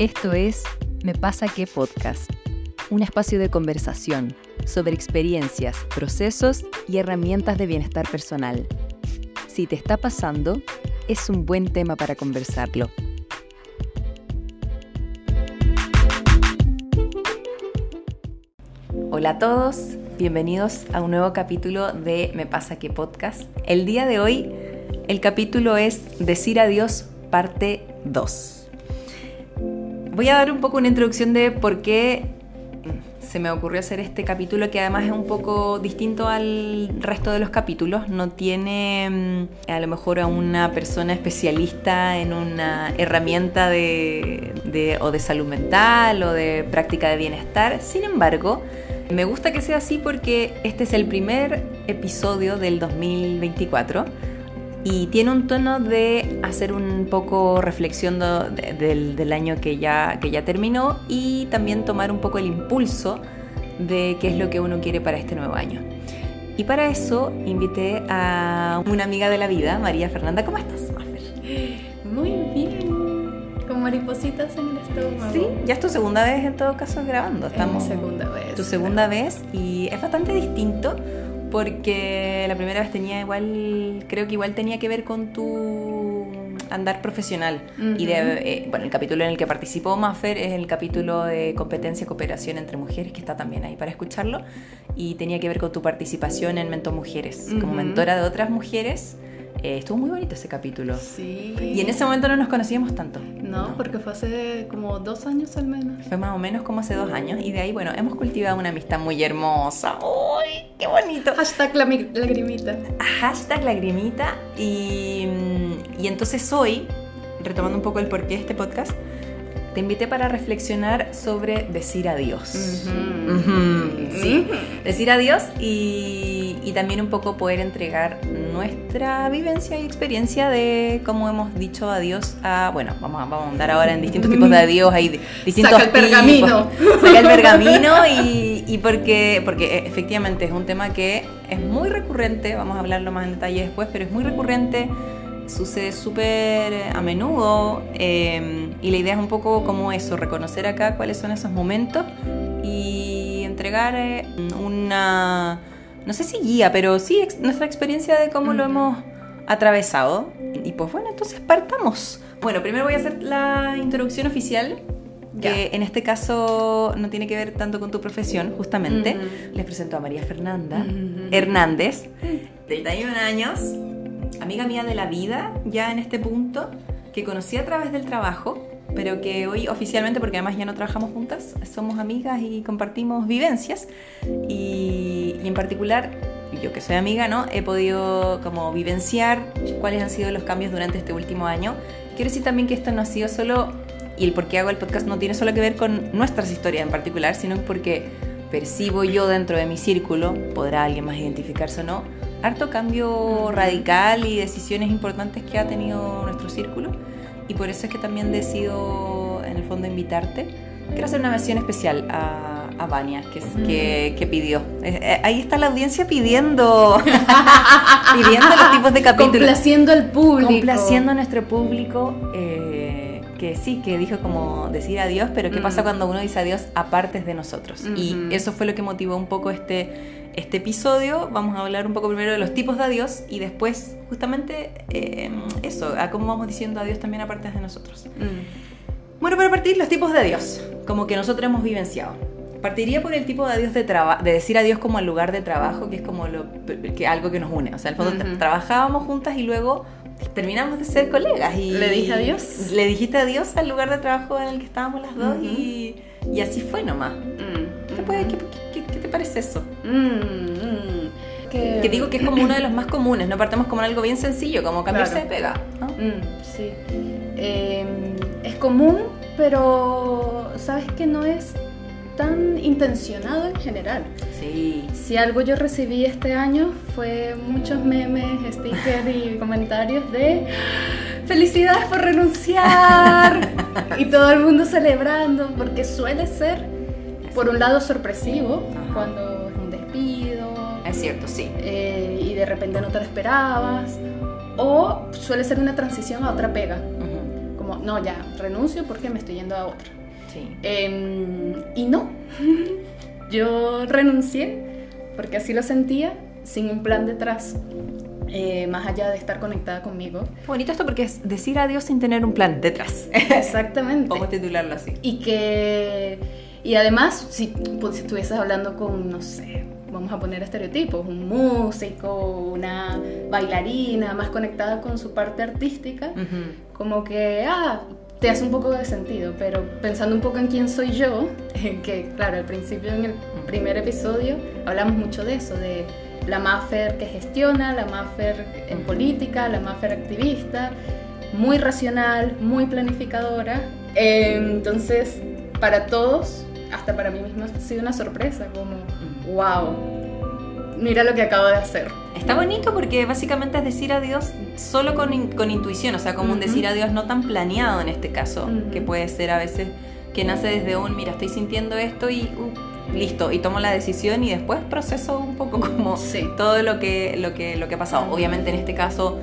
Esto es Me pasa que podcast, un espacio de conversación sobre experiencias, procesos y herramientas de bienestar personal. Si te está pasando, es un buen tema para conversarlo. Hola a todos, bienvenidos a un nuevo capítulo de Me pasa que podcast. El día de hoy el capítulo es Decir adiós parte 2 voy a dar un poco una introducción de por qué se me ocurrió hacer este capítulo que además es un poco distinto al resto de los capítulos. No tiene mm, a lo mejor a una persona especialista en una herramienta de, o de salud mental o de práctica de bienestar. Sin embargo, me gusta que sea así porque este es el primer episodio del 2024 y tiene un tono de hacer un poco reflexión del, año que ya, que ya terminó y también tomar un poco el impulso de qué es lo que uno quiere para este nuevo año. Y para eso invité a una amiga de la vida, María Fernanda. ¿Cómo estás, Maffer? Muy bien. Con maripositas en el estómago. Sí, ya es tu segunda vez en todo caso grabando. Estamos. Es mi segunda vez. Tu segunda vez y es bastante distinto porque la primera vez tenía igual, creo que igual tenía que ver con tu andar profesional. Y de, eh, bueno, el capítulo en el que participó Maffer es el capítulo de competencia y cooperación entre mujeres, que está también ahí para escucharlo. Y tenía que ver con tu participación en Mentor Mujeres, como mentora de otras mujeres eh, estuvo muy bonito ese capítulo. Sí. Y en ese momento no nos conocíamos tanto. No, porque fue hace como dos años al menos. Fue más o menos como hace dos años. Y de ahí, bueno, hemos cultivado una amistad muy hermosa. ¡Uy! ¡Qué bonito! Hashtag la lagrimita. Hashtag lagrimita. Y, y entonces hoy, retomando un poco el porqué de este podcast, te invité para reflexionar sobre decir adiós. Sí, decir adiós y, y, también un poco poder entregar nuestra vivencia y experiencia de cómo hemos dicho adiós a, bueno, vamos a, vamos a andar ahora en distintos tipos de adiós, hay distintos Saca el pergamino. Saca el pergamino y, y porque, porque efectivamente es un tema que es muy recurrente, vamos a hablarlo más en detalle después, pero es muy recurrente sucede súper a menudo em, y la idea es un poco como eso, reconocer acá cuáles son esos momentos y entregar eh, una, no sé si guía, pero sí nuestra experiencia de cómo lo hemos atravesado. Y pues bueno, entonces partamos. Bueno, primero voy a hacer la introducción oficial que en este caso no tiene que ver tanto con tu profesión, justamente. Les presento a María Fernanda Hernández, 31 años, amiga mía de la vida ya en este punto, que conocí a través del trabajo, pero que hoy oficialmente, porque además ya no trabajamos juntas, somos amigas y compartimos vivencias. Y, en particular, yo que soy amiga, ¿no? He podido como vivenciar cuáles han sido los cambios durante este último año. Quiero decir también que esto no ha sido solo, y el por qué hago el podcast no tiene solo que ver con nuestras historias en particular, sino porque percibo yo dentro de mi círculo, podrá alguien más identificarse o no, harto cambio radical y decisiones importantes que ha tenido nuestro círculo y por eso es que también decido en el fondo invitarte. Quiero hacer una mención especial a, a Vania, que, que, pidió. Eh, eh, ahí está la audiencia pidiendo, pidiendo los tipos de capítulos. Complaciendo al público. Complaciendo a nuestro público. Eh, que sí, que dijo como decir adiós, pero ¿qué pasa cuando uno dice adiós aparte de nosotros? Y eso fue lo que motivó un poco este este episodio vamos a hablar un poco primero de los tipos de adiós y después justamente eh, eso, a cómo vamos diciendo adiós también aparte de nosotros. Mm. Bueno, para partir, los tipos de adiós, como que nosotros hemos vivenciado. Partiría por el tipo de adiós de trabajo, de decir adiós como al lugar de trabajo, que es como lo, que algo que nos une. O sea, al fondo trabajábamos juntas y luego terminamos de ser colegas. Y, ¿Le dije adiós? Le dijiste adiós al lugar de trabajo en el que estábamos las dos y, y, así fue nomás. Mm. ¿Qué, puede, qué, ¿Qué te parece eso? Mm, que... digo que es como uno de los más comunes, no partamos como algo bien sencillo, como cambiarse de pega. Mm, sí. Em, es común, pero sabes que no es tan intencionado en general. Sí. Si algo yo recibí este año fue muchos memes, stickers y comentarios de felicidades por renunciar y todo el mundo celebrando, porque suele ser por un lado sorpresivo, cuando es un despido. Es cierto, sí. Eh, y de repente no te lo esperabas. O suele ser una transición a otra pega. como, no, ya, renuncio porque me estoy yendo a otra. Sí. Em, y no, yo renuncié porque así lo sentía, sin un plan detrás. eh, más allá de estar conectada conmigo. Bonito esto porque es decir adiós sin tener un plan detrás. Exactamente. Vamos a titularlo así. Y que. Y además, si, pues, si estuvieses hablando con, no sé, vamos a poner estereotipos, un músico, una bailarina más conectada con su parte artística, como que, ah, te hace un poco de sentido, pero pensando un poco en quién soy yo, que claro, al principio en el primer episodio hablamos mucho de eso, de la Maffer que gestiona, la Maffer en política, la Maffer activista, muy racional, muy planificadora. Eh, entonces, para todos, hasta para mí misma ha sido una sorpresa, como, wow, mira lo que acabo de hacer. Está bonito porque básicamente es decir adiós solo con, in- con intuición, o sea, como un decir adiós no tan planeado en este caso, que puede ser a veces que nace desde un, mira, estoy sintiendo esto y uh, listo, y tomo la decisión y después proceso un poco como Sí. todo lo que, lo que, lo que ha pasado. Obviamente en este caso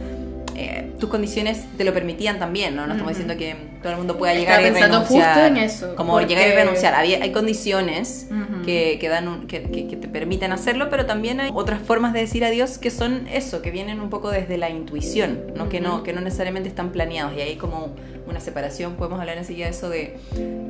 eh, tus condiciones te lo permitían también, ¿no? No estamos diciendo que todo el mundo pueda Estaba llegar y pensando renunciar. justo en eso, Como porque- llegar y renunciar. Hay condiciones que, que dan un- que, que- que te permiten hacerlo, pero también hay otras formas de decir adiós que son eso, que vienen un poco desde la intuición, ¿no? Que, no, que no necesariamente están planeados. Y hay como una separación, podemos hablar enseguida de eso, de,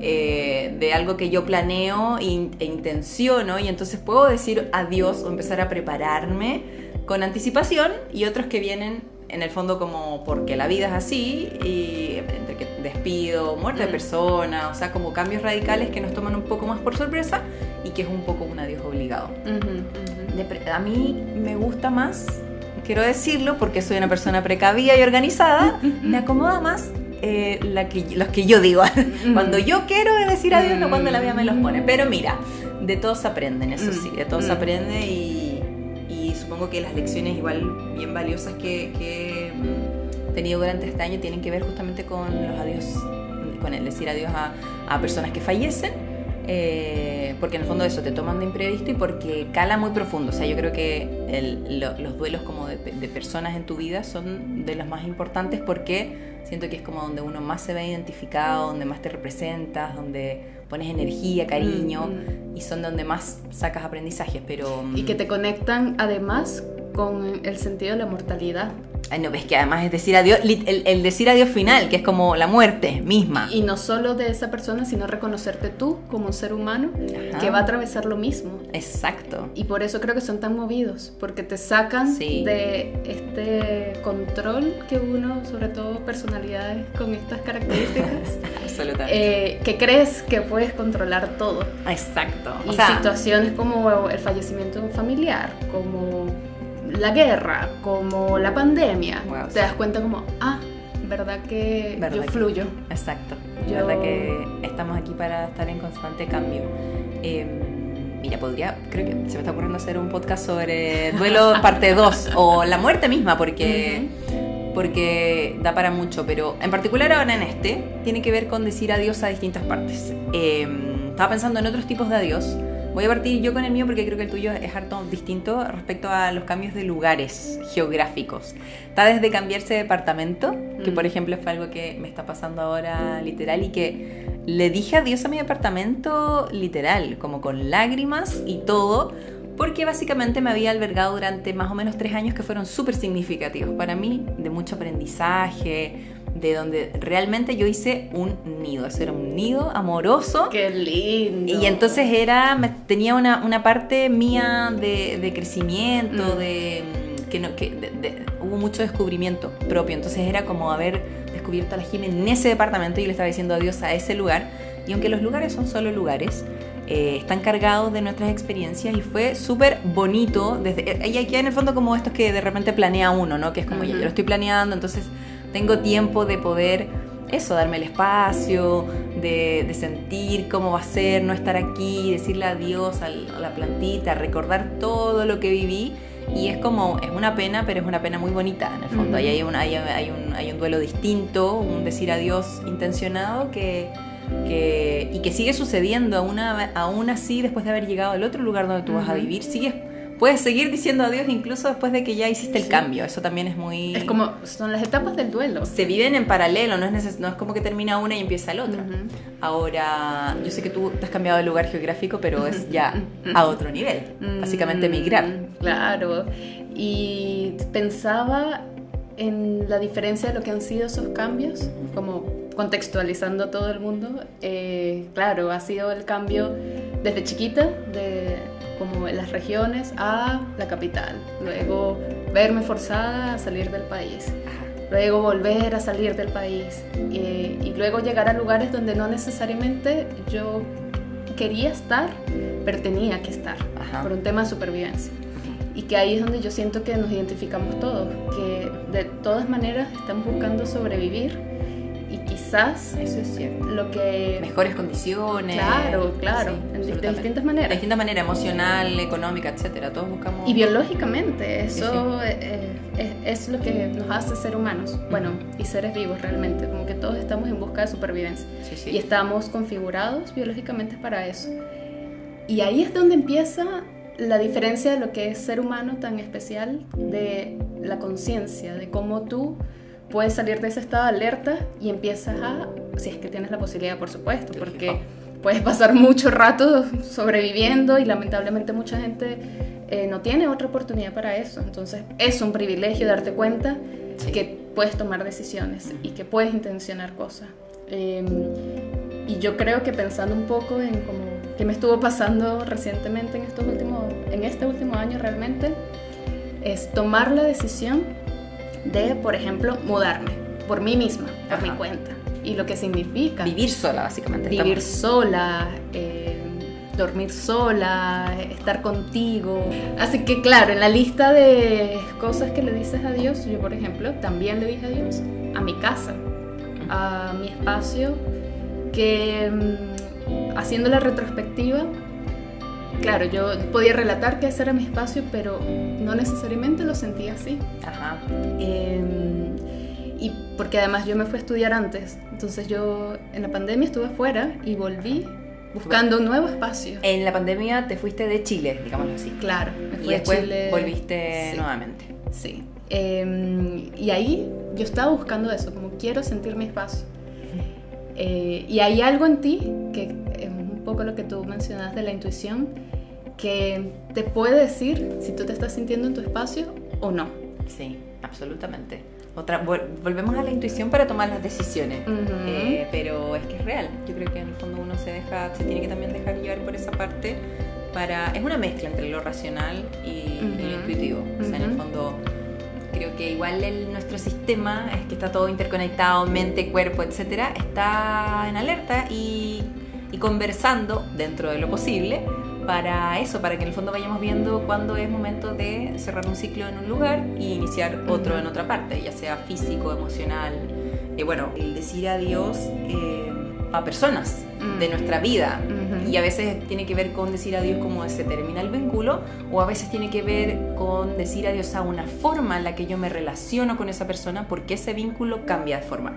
eh, de algo que yo planeo e, e intenciono, y entonces puedo decir adiós o empezar a prepararme con anticipación, y otros que vienen en el fondo como porque la vida es así, y entre que despido, muerte de Mm. persona, o sea, como cambios radicales que nos toman un poco más por sorpresa y que es un poco un adiós obligado. Ujú, ujú. De pre- a mí me gusta más, quiero decirlo, porque soy una persona precavida y organizada, me acomoda más eh, la que, los que yo digo. cuando yo quiero decir adiós, no cuando la vida me los pone. Pero mira, de todos aprenden, eso sí, de todos Mm. aprende y supongo que las lecciones igual bien valiosas que, he tenido durante este año tienen que ver justamente con los adiós, con el decir adiós a, a personas que fallecen eh, porque en el fondo eso te toman de imprevisto y porque cala muy profundo. O sea, yo creo que el- lo- los duelos como de, de personas en tu vida son de los más importantes porque siento que es como donde uno más se ve identificado, donde más te representas, donde pones energía, cariño Mm, y son donde más sacas aprendizajes. Pero Y que te conectan además con el sentido de la mortalidad. Ay, no, ves que además es decir adiós, el, el decir adiós final, que es como la muerte misma. Y no solo de esa persona, sino reconocerte tú como un ser humano Ajá. que va a atravesar lo mismo. Exacto. Y por eso creo que son tan movidos, porque te sacan Sí. de este control que uno, sobre todo personalidades con estas características, Absolutamente. eh, que crees que puedes controlar todo. Exacto. Y O sea, situaciones como el fallecimiento de un familiar, como la guerra, como la pandemia, Wow, te sí. das cuenta como, ah, verdad que ¿Verdad yo que- fluyo. Exacto. Yo- verdad que estamos aquí para estar en constante cambio. Eh, mira, podría, creo que se me está ocurriendo hacer un podcast sobre duelo parte 2 o la muerte misma, porque, porque da para mucho, pero en particular ahora en este, tiene que ver con decir adiós a distintas partes. Eh, estaba pensando en otros tipos de adiós. Voy a partir yo con el mío porque creo que el tuyo es harto distinto respecto a los cambios de lugares geográficos. Está desde cambiarse de departamento, que Mm. por ejemplo fue algo que me está pasando ahora literal y que le dije adiós a mi departamento literal, como con lágrimas y todo, porque básicamente me había albergado durante más o menos tres años que fueron súper significativos para mí, de mucho aprendizaje, de donde realmente yo hice un nido, eso era un nido amoroso. Qué lindo. Y entonces era, tenía una, una parte mía de, de crecimiento, Mm. de que, no, que de- de- hubo mucho descubrimiento propio. Entonces era como haber descubierto a la Jimmy en ese departamento y le estaba diciendo adiós a ese lugar. Y aunque los lugares son solo lugares, eh, están cargados de nuestras experiencias y fue súper bonito. Desde, y aquí en el fondo como estos que de repente planea uno, ¿no? Que es como ya, yo lo estoy planeando, entonces tengo tiempo de poder eso, darme el espacio, de, de sentir cómo va a ser, no estar aquí, decirle adiós a la plantita, recordar todo lo que viví. Y es como, es una pena, pero es una pena muy bonita en el fondo. Ahí hay un, hay, hay un, hay un duelo distinto, un decir adiós intencionado que, que, y que sigue sucediendo aún, aún así después de haber llegado al otro lugar donde tú vas a vivir. Sigues puedes seguir diciendo adiós incluso después de que ya hiciste el cambio. Eso también es muy... Es como, son las etapas del duelo. Se viven en paralelo, no es, neces no es como que termina una y empieza la otra. Ahora, yo sé que tú te has cambiado de lugar geográfico, pero es ya a otro nivel. Básicamente migrar. Claro. Y pensaba en la diferencia de lo que han sido esos cambios, como contextualizando a todo el mundo. Eh, claro, ha sido el cambio desde chiquita, de como en las regiones, a la capital. Luego verme forzada a salir del país. Luego volver a salir del país. Eh, y luego llegar a lugares donde no necesariamente yo quería estar, pero tenía que estar, por un tema de supervivencia. Y que ahí es donde yo siento que nos identificamos todos, que de todas maneras estamos buscando sobrevivir quizás eso es cierto. lo que mejores condiciones claro claro de distintas maneras. De distintas maneras emocional económica etcétera. Todos buscamos y biológicamente eso eh, eh, es, lo que nos hace ser humanos bueno y seres vivos realmente como que todos estamos en busca de supervivencia. Y estamos configurados biológicamente para eso. Y ahí es donde empieza la diferencia de lo que es ser humano tan especial de la conciencia de cómo tú puedes salir de ese estado de alerta y empiezas a, si es que tienes la posibilidad, por supuesto, porque puedes pasar mucho rato sobreviviendo y lamentablemente mucha gente eh, no tiene otra oportunidad para eso. Entonces es un privilegio darte cuenta que puedes tomar decisiones y que puedes intencionar cosas. Em, y yo creo que pensando un poco en como qué me estuvo pasando recientemente en, estos últimos, en este último año realmente, es tomar la decisión de, por ejemplo, mudarme por mí misma, por mi cuenta. Y lo que significa... Vivir sola, básicamente. Vivir sola, eh, dormir sola, estar contigo. Así que claro, en la lista de cosas que le dices a Dios, yo por ejemplo también le dije a Dios a mi casa, a mi espacio, que mm, haciendo la retrospectiva, claro, yo podía relatar que ese era mi espacio, pero no necesariamente lo sentía así. Ajá. Em, y porque además yo me fui a estudiar antes, entonces yo en la pandemia estuve afuera y volví buscando un nuevo espacio. En la pandemia te fuiste de Chile, digamos así. Claro, me fui y después Chile. volviste nuevamente. Sí. Em, y ahí yo estaba buscando eso, como quiero sentir mi espacio. Eh, y hay algo en ti que poco lo que tú mencionas de la intuición, que te puede decir si tú te estás sintiendo en tu espacio o no. Sí, absolutamente. Otra, volvemos a la intuición para tomar las decisiones, eh, pero es que es real. Yo creo que en el fondo uno se deja, se tiene que también dejar llevar por esa parte para, es una mezcla entre lo racional y, lo intuitivo. O sea, en el fondo creo que igual el, nuestro sistema es que está todo interconectado, mente, cuerpo, etcétera, está en alerta y y conversando dentro de lo posible para eso, para que en el fondo vayamos viendo cuándo es momento de cerrar un ciclo en un lugar y iniciar otro en otra parte, ya sea físico, emocional. y bueno, el decir adiós eh, a personas de mm. nuestra vida. Y a veces tiene que ver con decir adiós como se termina el vínculo, o a veces tiene que ver con decir adiós a una forma en la que yo me relaciono con esa persona porque ese vínculo cambia de forma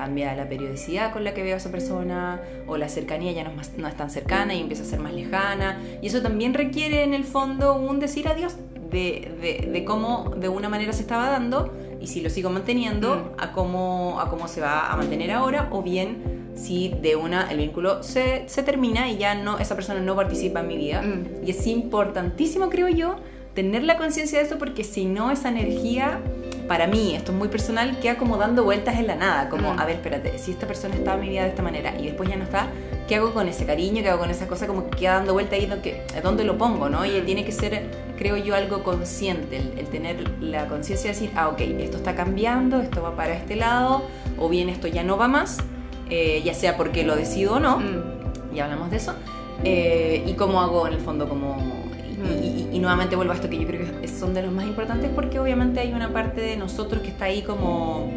cambia la periodicidad con la que veo a esa persona o la cercanía ya no es, no es tan cercana y empieza a ser más lejana. Y eso también requiere en el fondo un decir adiós de, de, de cómo de una manera se estaba dando y si lo sigo manteniendo mm. a cómo, a cómo se va a mantener ahora o bien si de una el vínculo se, se termina y ya no esa persona no participa en mi vida. Mm. Y es importantísimo, creo yo, tener la conciencia de eso porque si no esa energía para mí, esto es muy personal, queda como dando vueltas en la nada, como, mm. a ver, espérate, si esta persona estaba en mi vida de esta manera y después ya no está, ¿qué hago con ese cariño? ¿Qué hago con esa cosa? Como que queda dando vueltas ahí, ¿dónde lo pongo? ¿no? Y tiene que ser, creo yo, algo consciente, el, tener la conciencia de decir, ah, ok, esto está cambiando, esto va para este lado, o bien esto ya no va más, eh, ya sea porque lo decido o no, mm. ya hablamos de eso, eh, y cómo hago en el fondo como y, nuevamente vuelvo a esto que yo creo que son de los más importantes porque obviamente hay una parte de nosotros que está ahí como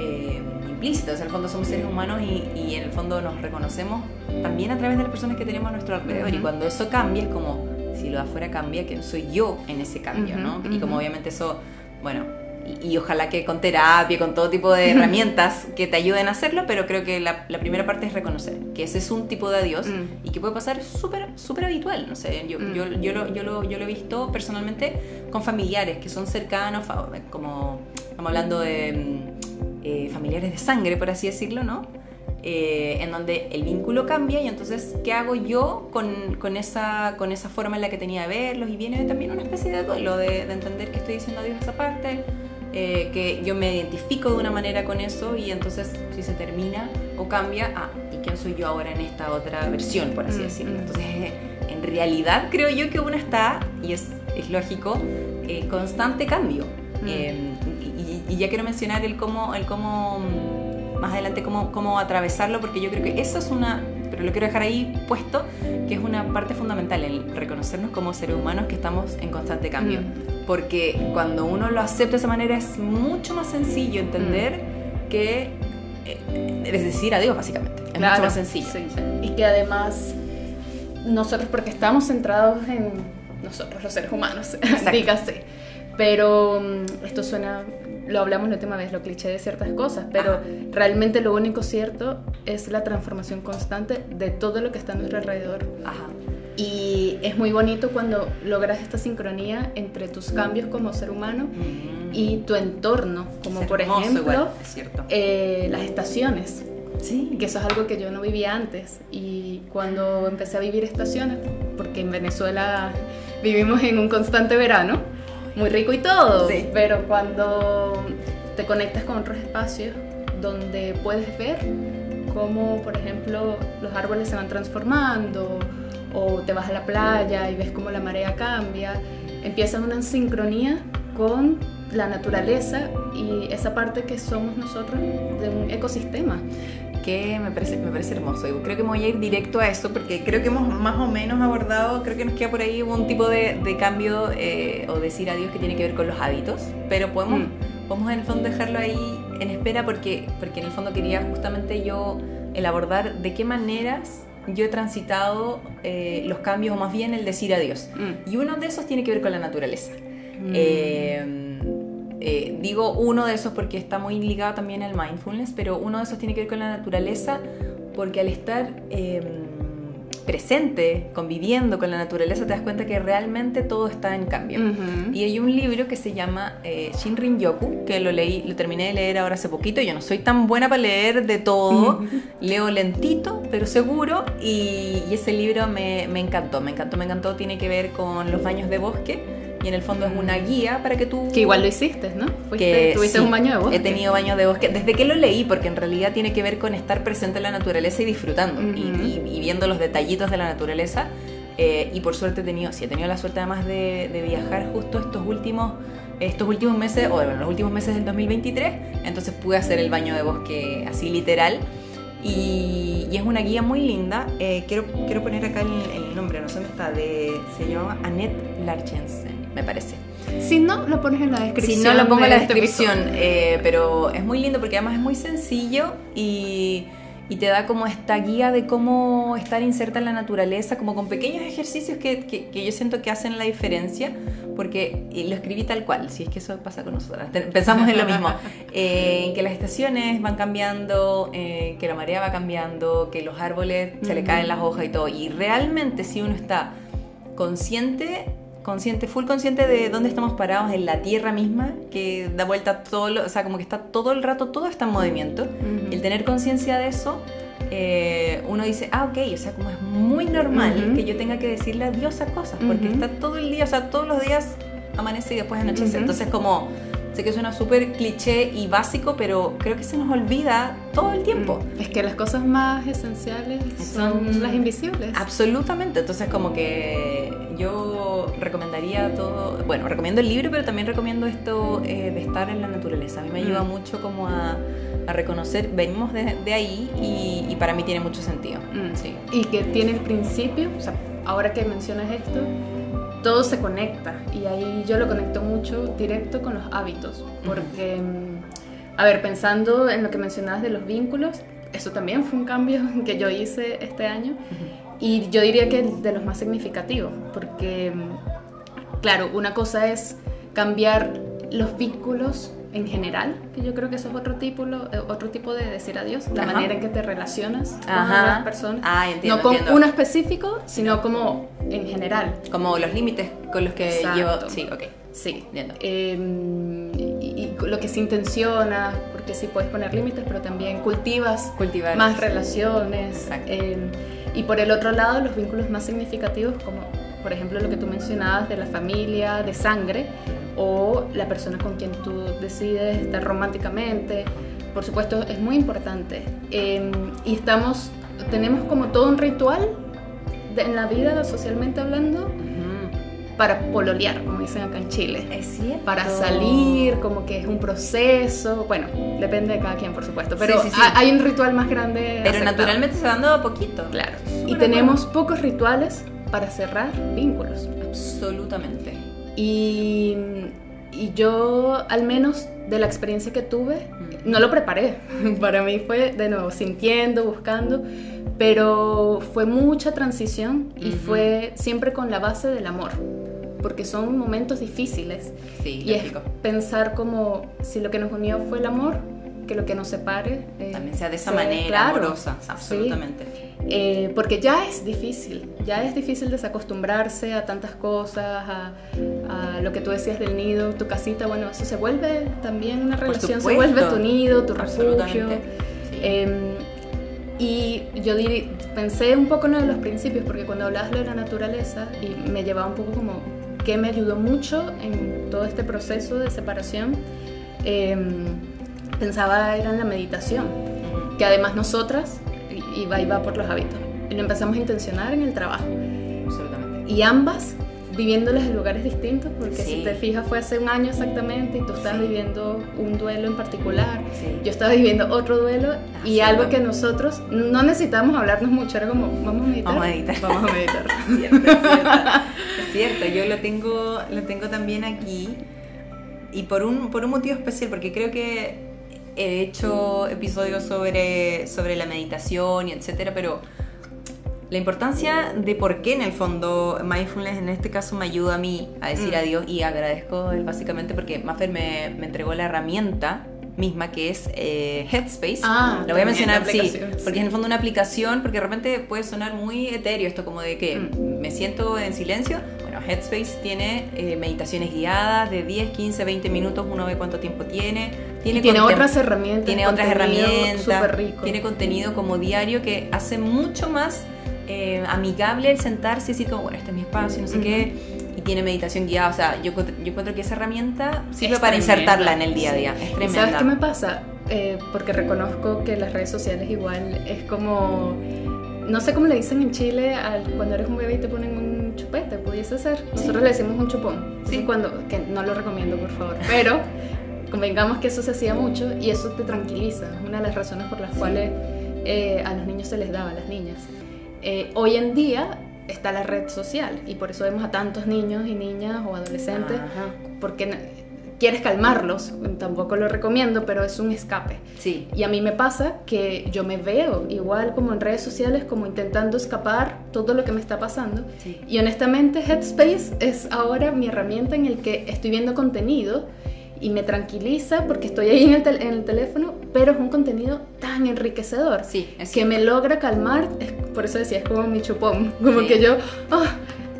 eh, implícita, o sea, en el fondo somos seres humanos y, en el fondo nos reconocemos también a través de las personas que tenemos a nuestro alrededor. Y cuando eso cambia es como si lo de afuera cambia, que soy yo en ese cambio, ¿no? Y como obviamente eso, bueno, y, ojalá que con terapia, con todo tipo de herramientas que te ayuden a hacerlo, pero creo que la, primera parte es reconocer que ese es un tipo de adiós mm. y que puede pasar súper súper habitual. No sé, yo, yo, mm. yo, lo, yo, lo, yo lo he visto personalmente con familiares que son cercanos, como estamos hablando de mm, eh, familiares de sangre, por así decirlo, ¿no? Eh, en donde el vínculo cambia y entonces, ¿qué hago yo con, con, esa, con esa forma en la que tenía de verlos? Y viene también una especie de duelo, de, de entender que estoy diciendo adiós a esa parte, eh, que yo me identifico de una manera con eso y entonces si se termina o cambia, ah, ¿y quién soy yo ahora en esta otra versión, por así mm, decirlo? Mm. Entonces, en realidad creo yo que uno está, y es, es lógico, eh, constante cambio. Mm. y, y, ya quiero mencionar el cómo, el cómo más adelante cómo, cómo atravesarlo, porque yo creo que eso es una, pero lo quiero dejar ahí puesto, que es una parte fundamental, el reconocernos como seres humanos que estamos en constante cambio. Mm. Porque cuando uno lo acepta de esa manera es mucho más sencillo entender mm. que eh, es decir adiós, básicamente. Es mucho más sencillo. Y que además nosotros, porque estamos centrados en nosotros los seres humanos, dígase. Pero mm, esto suena lo hablamos la última vez, lo cliché de ciertas cosas, pero realmente lo único cierto es la transformación constante de todo lo que está a nuestro alrededor. Y es muy bonito cuando logras esta sincronía entre tus cambios como ser humano y tu entorno, como por ejemplo eh, las estaciones. Sí. Que eso es algo que yo no vivía antes. Y cuando empecé a vivir estaciones, porque en Venezuela vivimos en un constante verano, muy rico y todo, pero cuando te conectas con otros espacios donde puedes ver cómo, por ejemplo, los árboles se van transformando o te vas a la playa y ves cómo la marea cambia, empieza una sincronía con la naturaleza y esa parte que somos nosotros de un ecosistema que me parece, me parece hermoso. Y creo que me voy a ir directo a eso porque creo que hemos más o menos abordado, creo que nos queda por ahí un tipo de, de cambio eh, o decir adiós que tiene que ver con los hábitos, pero podemos, mm. podemos en el fondo dejarlo ahí en espera porque, porque en el fondo quería justamente yo el abordar de qué maneras yo he transitado eh, los cambios o más bien el decir adiós. Mm. Y uno de esos tiene que ver con la naturaleza. Mm. Eh, eh, digo uno de esos porque está muy ligado también al mindfulness, pero uno de esos tiene que ver con la naturaleza porque al estar em, presente, conviviendo con la naturaleza, te das cuenta que realmente todo está en cambio. Y hay un libro que se llama eh, Shinrin Yoku, que lo leí, lo terminé de leer ahora hace poquito. Yo no soy tan buena para leer de todo, leo lentito, pero seguro. Y, ese libro me, me encantó, me encantó, me encantó. Tiene que ver con los baños de bosque y en el fondo es una guía para que tú... Que igual lo hiciste, ¿no? que, tuviste un baño de bosque. He tenido baños de bosque desde que lo leí, porque en realidad tiene que ver con estar presente en la naturaleza y disfrutando y, viendo los detallitos de la naturaleza. Eh, y por suerte he tenido, sí, he tenido la suerte además de, de viajar justo estos últimos estos últimos meses, o bueno, los últimos meses del 2023, entonces pude hacer el baño de bosque así literal. Y, es una guía muy linda. Eh, quiero, quiero poner acá el, el, nombre, no sé dónde está, de, se llama Annette Larchensen me parece. Si no, lo pones en la descripción. Si no, lo pongo en la este descripción. Eh, pero es muy lindo porque además es muy sencillo y, y, te da como esta guía de cómo estar inserta en la naturaleza, como con pequeños ejercicios que, que, yo siento que hacen la diferencia, porque lo escribí tal cual, si es que eso pasa con nosotras. Pensamos en lo mismo, eh, que las estaciones van cambiando, eh, que la marea va cambiando, que los árboles se le caen las hojas y todo. Y realmente si uno está consciente consciente, full consciente de dónde estamos parados en la tierra misma, que da vuelta todo, o sea, como que está todo el rato, todo está en movimiento. El tener conciencia de eso, eh, uno dice, ah, ok, o sea, como es muy normal que yo tenga que decirle adiós a cosas, porque está todo el día, o sea, todos los días amanece y después anochece. Entonces, como Sé que suena súper cliché y básico, pero creo que se nos olvida todo el tiempo. Mm. Es que las cosas más esenciales son, las invisibles. Absolutamente. Entonces, como que yo recomendaría todo, bueno, recomiendo el libro, pero también recomiendo esto eh, de estar en la naturaleza. A mí me ayuda mm. mucho como a, reconocer, venimos de, ahí y, para mí tiene mucho sentido. Mm. Sí. Y que tiene el principio, o sea, ahora que mencionas esto, todo se conecta y ahí yo lo conecto mucho directo con los hábitos, porque, a ver, pensando en lo que mencionabas de los vínculos, eso también fue un cambio que yo hice este año y yo diría que de los más significativos, porque, claro, una cosa es cambiar los vínculos en general, que yo creo que eso es otro tipo, lo- eh, otro tipo de decir adiós, la Ajá. manera en que te relacionas con Ajá. las personas. Ah, entiendo, no con entiendo. uno específico, sino como en general. Como los límites con los que Exacto. llevo. Sí, ok. Sí. Entiendo. Eh, y, y lo que se intenciona, porque sí puedes poner límites, pero también cultivas Cultivar. más relaciones. Exacto. eh, y por el otro lado, los vínculos más significativos, como por ejemplo lo que tú mencionabas de la familia, de sangre, o la persona con quien tú decides estar románticamente. Por supuesto, es muy importante. Eh, y estamos, tenemos como todo un ritual de- en la vida, socialmente hablando. Para pololear, como dicen acá en Chile Es cierto. para salir, como que es un proceso, bueno, depende de cada quien por supuesto, pero Sí, sí, sí. ha- hay un ritual más grande. Pero aceptado. naturalmente se va dando a poquito. Claro. Y tenemos pocos rituales para cerrar vínculos. Absolutamente. Y, y yo, al menos de la experiencia que tuve, no lo preparé. Para mí fue, de nuevo, sintiendo, buscando, pero fue mucha transición y Ujú. fue siempre con la base del amor, porque son momentos difíciles. Sí, Y es pensar como si lo que nos unió fue el amor, que lo que nos separe eh, También sea de esa sea- manera, claro, amorosa. sí. Absolutamente. Eh, porque ya es difícil, ya es difícil desacostumbrarse a tantas cosas, a, a lo que tú decías del nido, tu casita, bueno, eso se vuelve también una relación, se vuelve tu nido, tu refugio. Sí. Em, y yo pensé un poco en lo de los principios, porque cuando hablabas de la naturaleza, y me llevaba un poco como que me ayudó mucho en todo este proceso de separación, em, pensaba era en la meditación, que además nosotras, y, y va por los hábitos, lo empezamos a intencionar en el trabajo. Absolutamente. Y ambas viviéndolas en lugares distintos, porque Sí. si te fijas fue hace un año exactamente y tú estabas Sí. viviendo un duelo en particular, Sí. yo estaba viviendo otro duelo y cierto. algo que nosotros no necesitábamos hablarnos mucho, era como, vamos a meditar. Vamos a meditar. Vamos a meditar. Es cierto, es cierto. Es cierto, yo lo tengo, lo tengo también aquí y por un, por un motivo especial, porque creo que he hecho episodios sobre, sobre la meditación y etcétera, pero la importancia de por qué en el fondo mindfulness en este caso me ayuda a mí a decir Mm. adiós y agradezco él básicamente porque Maffer me, me entregó la herramienta misma que es eh, Headspace. Ah, la voy a mencionar, sí, porque sí. en el fondo una aplicación, porque de repente puede sonar muy etéreo esto como de que Mm. me siento en silencio. Bueno, Headspace tiene eh, meditaciones guiadas de 10, 15, 20 minutos, uno ve cuánto tiempo tiene. Tiene contem- otras herramientas. tiene otras herramientas, Súper rico. tiene contenido como diario que hace mucho más eh, amigable el sentarse y decir como, bueno, este es mi espacio, no sé qué, y tiene meditación guiada, o sea, yo, encuentro- yo encuentro que esa herramienta sirve Es para tremenda. insertarla en el día a día, Sí. es ¿Y tremenda. ¿Sabes qué me pasa? Eh, porque reconozco que las redes sociales igual es como... No sé cómo le dicen en Chile al, cuando eres un bebé y te ponen un chupete, pudiese ser. Nosotros le decimos un chupón. Sí. Sí. Cuando, que no lo recomiendo, por favor. Pero convengamos que eso se hacía mucho y eso te tranquiliza. Es una de las razones por las Sí. cuales eh, a los niños se les daba, a las niñas. Eh, hoy en día está la red social y por eso vemos a tantos niños y niñas o adolescentes Ajá. porque quieres calmarlos, tampoco lo recomiendo, pero es un escape. Sí, Y a mí me pasa que yo me veo igual como en redes sociales, como intentando escapar todo lo que me está pasando. sí. Y honestamente Headspace es ahora mi herramienta en el que estoy viendo contenido y me tranquiliza porque estoy ahí en el, tel- en el teléfono, pero es un contenido tan enriquecedor Sí, es que me logra calmar, es- por eso decía, es como mi chupón, como Sí. que yo ah,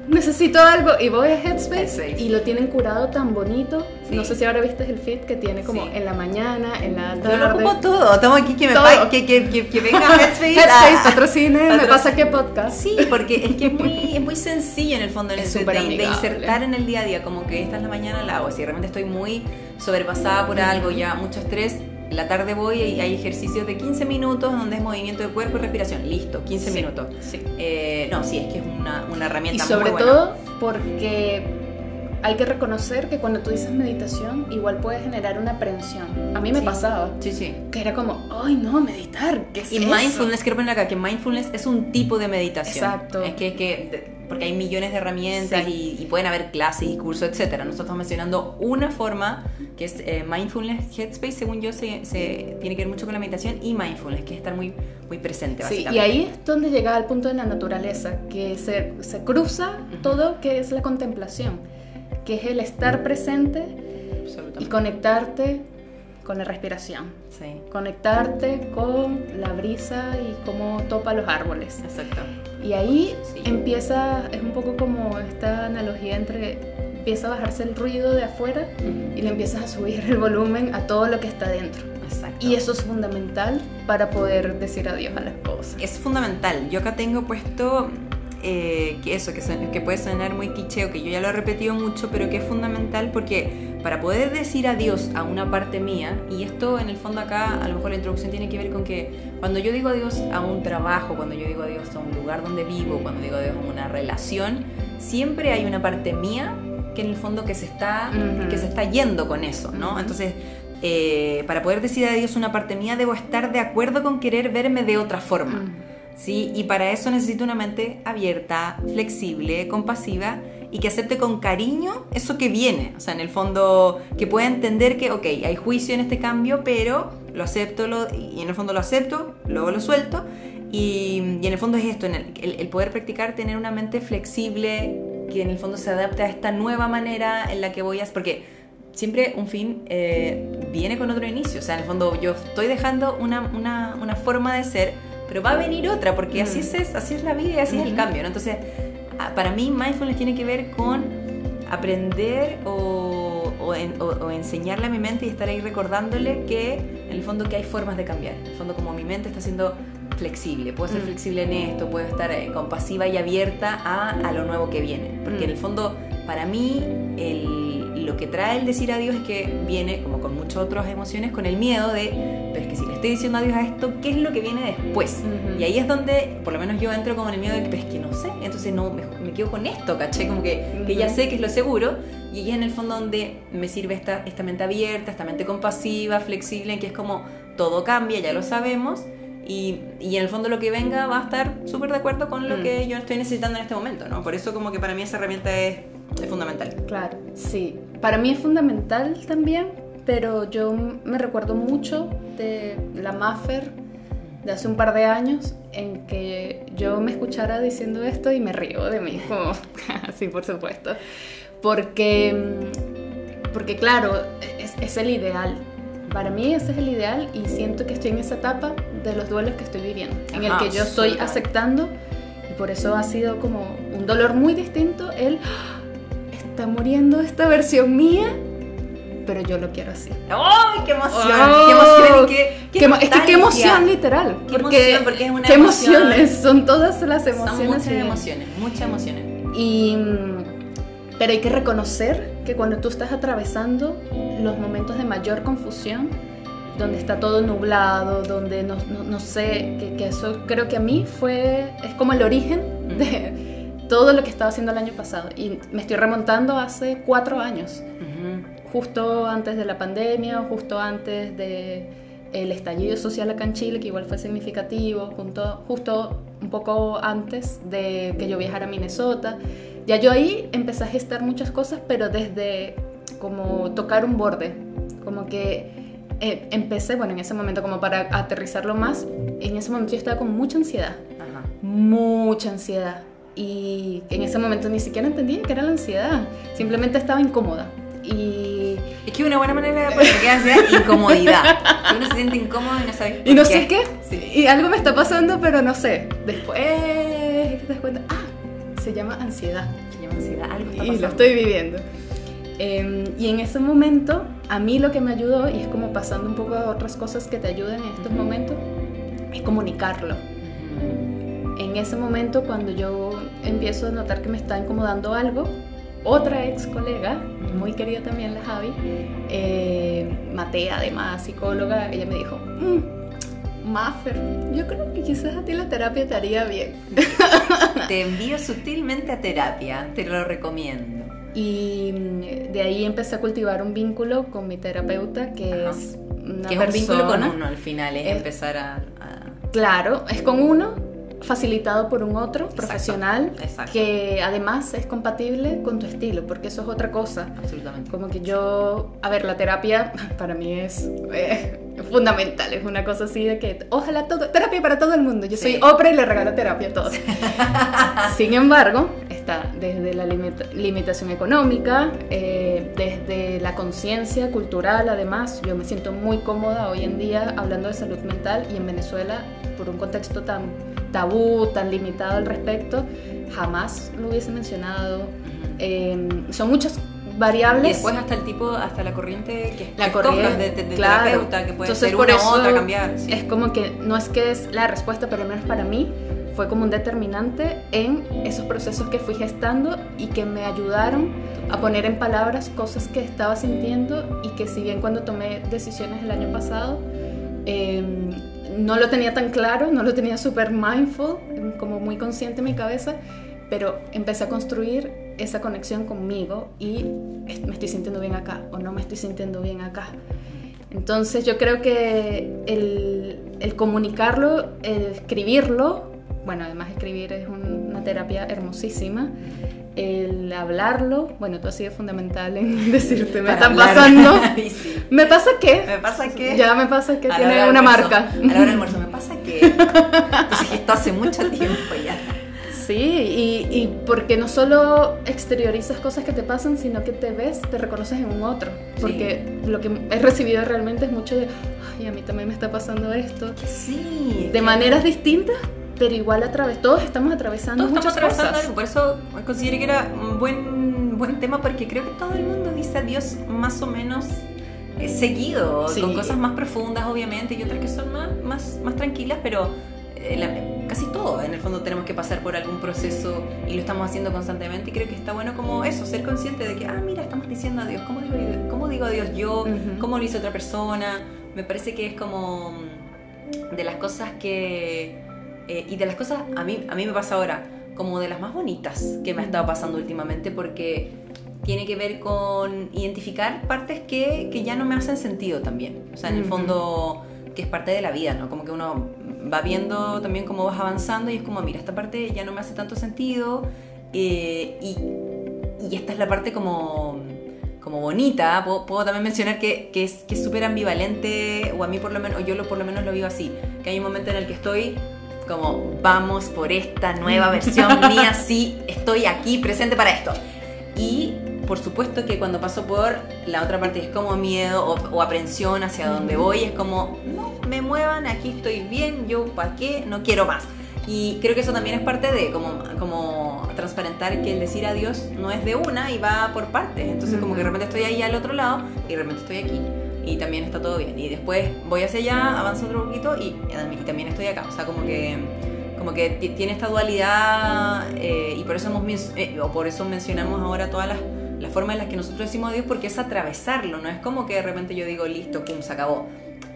necesito algo y voy a Headspace, Headspace. y lo tienen curado tan bonito. Sí. No sé si ahora viste el feed que tiene como en la mañana, en la tarde. Yo lo ocupo todo, estamos aquí que me pa- que, que, que, que venga Headspace. Headspace, a- patrocine, me pasa que podcast. Sí, porque es que es muy, es muy sencillo en el fondo el de, de- insertar en el día a día, como que esta es la mañana la hago, si realmente estoy muy sobrepasada por algo, ya mucho estrés, la tarde voy y hay ejercicios de 15 minutos donde es movimiento de cuerpo y respiración, listo, 15 Sí, minutos. Sí. Eh, no, sí, es que es una, una Y herramienta sobre muy buena. todo porque hay que reconocer que cuando tú dices meditación, igual puede generar una aprensión. A mí me Sí. pasaba. Sí, sí. Que era como, ay no, meditar, ¿qué es Y eso?". mindfulness, quiero poner acá que mindfulness es un tipo de meditación. Exacto. Es que, es que porque hay millones de herramientas Sí. y, y pueden haber clases y cursos, etcétera. Nosotros estamos mencionando una forma que es eh, mindfulness headspace, según yo, se, se tiene que ver mucho con la meditación y mindfulness, que es estar muy, muy presente. Sí, y básicamente. ahí es donde llega al punto de la naturaleza, que se, se cruza Ujú. todo, que es la contemplación, que es el estar presente y conectarte con la respiración. Sí. Conectarte con la brisa y cómo topa los árboles. Exacto. Y ahí Sí. empieza, es un poco como esta analogía entre empieza a bajarse el ruido de afuera y le empiezas a subir el volumen a todo lo que está dentro. Exacto. Y eso es fundamental para poder decir adiós a las cosas. es fundamental. Yo acá tengo puesto eh, que eso, que, suena- que puede sonar muy cliché o que yo ya lo he repetido mucho, pero que es fundamental porque para poder decir adiós a una parte mía, y esto en el fondo acá, a lo mejor la introducción tiene que ver con que cuando yo digo adiós a un trabajo, cuando yo digo adiós a un lugar donde vivo, cuando digo adiós a una relación, siempre hay una parte mía que en el fondo que se está, Ujú. que se está yendo con eso, ¿no? Entonces, eh, para poder decir adiós a una parte mía, debo estar de acuerdo con querer verme de otra forma. Mm. ¿Sí? Y para eso necesito una mente abierta, flexible, compasiva y que acepte con cariño eso que viene. O sea, en el fondo, que pueda entender que, ok, hay juicio en este cambio, pero lo acepto y en el fondo lo acepto, luego lo suelto. Y, en el fondo es esto, en el poder practicar, tener una mente flexible, que en el fondo se adapte a esta nueva manera en la que voy a... Porque siempre un fin eh, viene con otro inicio. O sea, en el fondo yo estoy dejando una, una, una forma de ser, pero va a venir otra, porque así, Mm. es, así es la vida y así es el cambio. ¿no? Entonces, a- para mí mindfulness tiene que ver con aprender o, o en- o- o enseñarle a mi mente y estar ahí recordándole que en el fondo que hay formas de cambiar. En el fondo como mi mente está siendo flexible, puedo ser Mm. flexible en esto, puedo estar eh, compasiva y abierta a, a lo nuevo que viene. Porque Mm. en el fondo, para mí, el- lo que trae el decir adiós es que viene, como con muchas otras emociones, con el miedo de, pero es que si le estoy diciendo adiós a esto, ¿qué es lo que viene después? Ujú. Y ahí es donde, por lo menos yo entro como en el miedo de pero es que no sé, entonces no, me, me quedo con esto, ¿caché? Como que, que ya sé que es lo seguro, y ahí es en el fondo donde me sirve esta, esta mente abierta, esta mente compasiva, flexible, en que es como todo cambia, ya lo sabemos, y, y en el fondo lo que venga va a estar súper de acuerdo con lo Mm. que yo estoy necesitando en este momento, ¿no? Por eso como que para mí esa herramienta es, es fundamental. Claro, sí. Para mí es fundamental también, pero yo me recuerdo mucho de la Maffer de hace un par de años en que yo me escuchara diciendo esto y me río de mí, como, sí, por supuesto. Porque, porque claro, es, es el ideal. Para mí ese es el ideal y siento que estoy en esa etapa de los duelos que estoy viviendo, en el Ajá, que yo estoy aceptando y por eso ha sido como un dolor muy distinto el "Ah, está muriendo esta versión mía, pero yo lo quiero así. ¡Ay, qué emoción! ¡Oh! ¡Qué emoción! y qué, qué Qué emo- es que qué emoción literal. Qué porque, emoción, porque es una qué emoción. emociones, son todas las Son emociones. muchas y- emociones, muchas emociones. y, pero hay que reconocer que cuando tú estás atravesando los momentos de mayor confusión, donde está todo nublado, donde no, no- no sé, que, que eso creo que a mí fue, es como el origen de todo lo que estaba haciendo el año pasado. Y me estoy remontando hace cuatro años, justo antes de la pandemia, justo antes de el estallido social acá en Chile, que igual fue significativo, junto, justo un poco antes de que yo viajara a Minnesota. Ya yo ahí empecé a gestar muchas cosas, pero desde como tocar un borde, como que eh, empecé, bueno, en ese momento como para aterrizarlo más, en ese momento yo estaba con mucha ansiedad, Ajá. mucha ansiedad. Y en ese momento ni siquiera entendía que era la ansiedad, simplemente estaba incómoda. Y Es que una buena manera de poner que ansiedad, incomodidad. Que uno se siente incómodo y no sabe Y no sé qué. Sí. Y algo me está pasando, pero no sé. Después te das cuenta, ah, se llama ansiedad. Se llama ansiedad, algo está Y lo pasando. estoy viviendo. Em, y en ese momento, a mí lo que me ayudó, y es como pasando un poco a otras cosas que te ayudan en estos momentos, es comunicarlo. En ese momento, cuando yo empiezo a notar que me está incomodando algo, otra ex colega, muy querida también la Javi, eh, Matea además, psicóloga, ella me dijo, "Mm, Maffer, yo creo que quizás a ti la terapia te haría bien. Te envío sutilmente a terapia, te lo recomiendo. Y mm, de ahí empecé a cultivar un vínculo con mi terapeuta, que Ajá. es una que es un vínculo con uno al final, es Eh, empezar a, a- Claro, es con uno, facilitado por un otro Exacto, profesional, exacto. que además es compatible con tu estilo, porque eso es otra cosa. Absolutamente. Como que yo, a ver, la terapia para mí es eh, fundamental, es una cosa así de que ojalá todo, terapia para todo el mundo. Yo Sí. soy Oprah y le regalo terapia a todos. Sin embargo, es- está desde la limitación económica, eh, desde la conciencia cultural, además, yo me siento muy cómoda hoy en día hablando de salud mental y en Venezuela, por un contexto tan tabú, tan limitado al respecto, jamás lo hubiese mencionado. Em, son muchas variables. Y después hasta el tipo, hasta la corriente que, la corriente, de, terapeuta, que puede Entonces, ser por una eso otra, cambiar. Es como que no es que es la respuesta, pero al menos para mí fue como un determinante en esos procesos que fui gestando y que me ayudaron a poner en palabras cosas que estaba sintiendo y que si bien cuando tomé decisiones el año pasado em, no lo tenía tan claro, no lo tenía súper mindful, como muy consciente en mi cabeza, pero empecé a construir esa conexión conmigo y me estoy sintiendo bien acá o no me estoy sintiendo bien acá. Entonces yo creo que el, comunicarlo, el escribirlo, bueno, además escribir es una terapia hermosísima. El hablarlo, bueno, tú has sido fundamental en decirte, me están pasando. ¿Me pasa qué? ¿Me pasa qué? Ya me pasa que tiene una marca. A la hora del almuerzo, ¿me pasa qué? Entonces, esto hace mucho tiempo ya. Sí, y, y, porque no solo exteriorizas cosas que te pasan, sino que te ves, te reconoces en un otro. Porque lo que he recibido realmente es mucho de, ay, a mí también me está pasando esto. Sí. De maneras distintas, pero igual a través, todos estamos atravesando todos muchas estamos atravesando cosas. Algo, por eso consideré que era un buen, buen tema, porque creo que todo el mundo dice adiós más o menos eh, seguido, Sí. con cosas más profundas obviamente y otras que son más, más, más tranquilas, pero eh, la- casi todo en el fondo tenemos que pasar por algún proceso y lo estamos haciendo constantemente y creo que está bueno como eso, ser consciente de que, ah, mira, estamos diciendo adiós, ¿cómo digo, cómo digo adiós yo? ¿Cómo lo hizo otra persona? Me parece que es como mm, de las cosas que... eh, y de las cosas, a mí, a mí me pasa ahora, como de las más bonitas que me ha estado pasando últimamente porque tiene que ver con identificar partes que, que ya no me hacen sentido también. O sea, en el fondo, que es parte de la vida, ¿no? Como que uno va viendo también cómo vas avanzando y es como, mira, esta parte ya no me hace tanto sentido eh, y, y esta es la parte como, como bonita. Puedo, puedo también mencionar que, que es que es súper ambivalente, o a mí por lo menos, o yo lo, por lo menos lo vivo así, que hay un momento en el que estoy como, vamos por esta nueva versión mía, sí, estoy aquí presente para esto. Y por supuesto que cuando paso por la otra parte es como miedo o, o aprensión hacia donde voy, es como, no me muevan, aquí estoy bien, yo para qué, no quiero más. Y creo que eso también es parte de como, como transparentar que el decir adiós no es de una y va por partes. Entonces como que de repente estoy ahí al otro lado y de repente estoy aquí y también está todo bien. Y después voy hacia allá, avanzo otro poquito y, y también estoy acá. O sea, como que como que ti- tiene esta dualidad eh, y por eso, hemos, eh, o por eso mencionamos ahora todas las, las formas en las que nosotros decimos adiós porque es atravesarlo, no es como que de repente yo digo listo, pum, se acabó.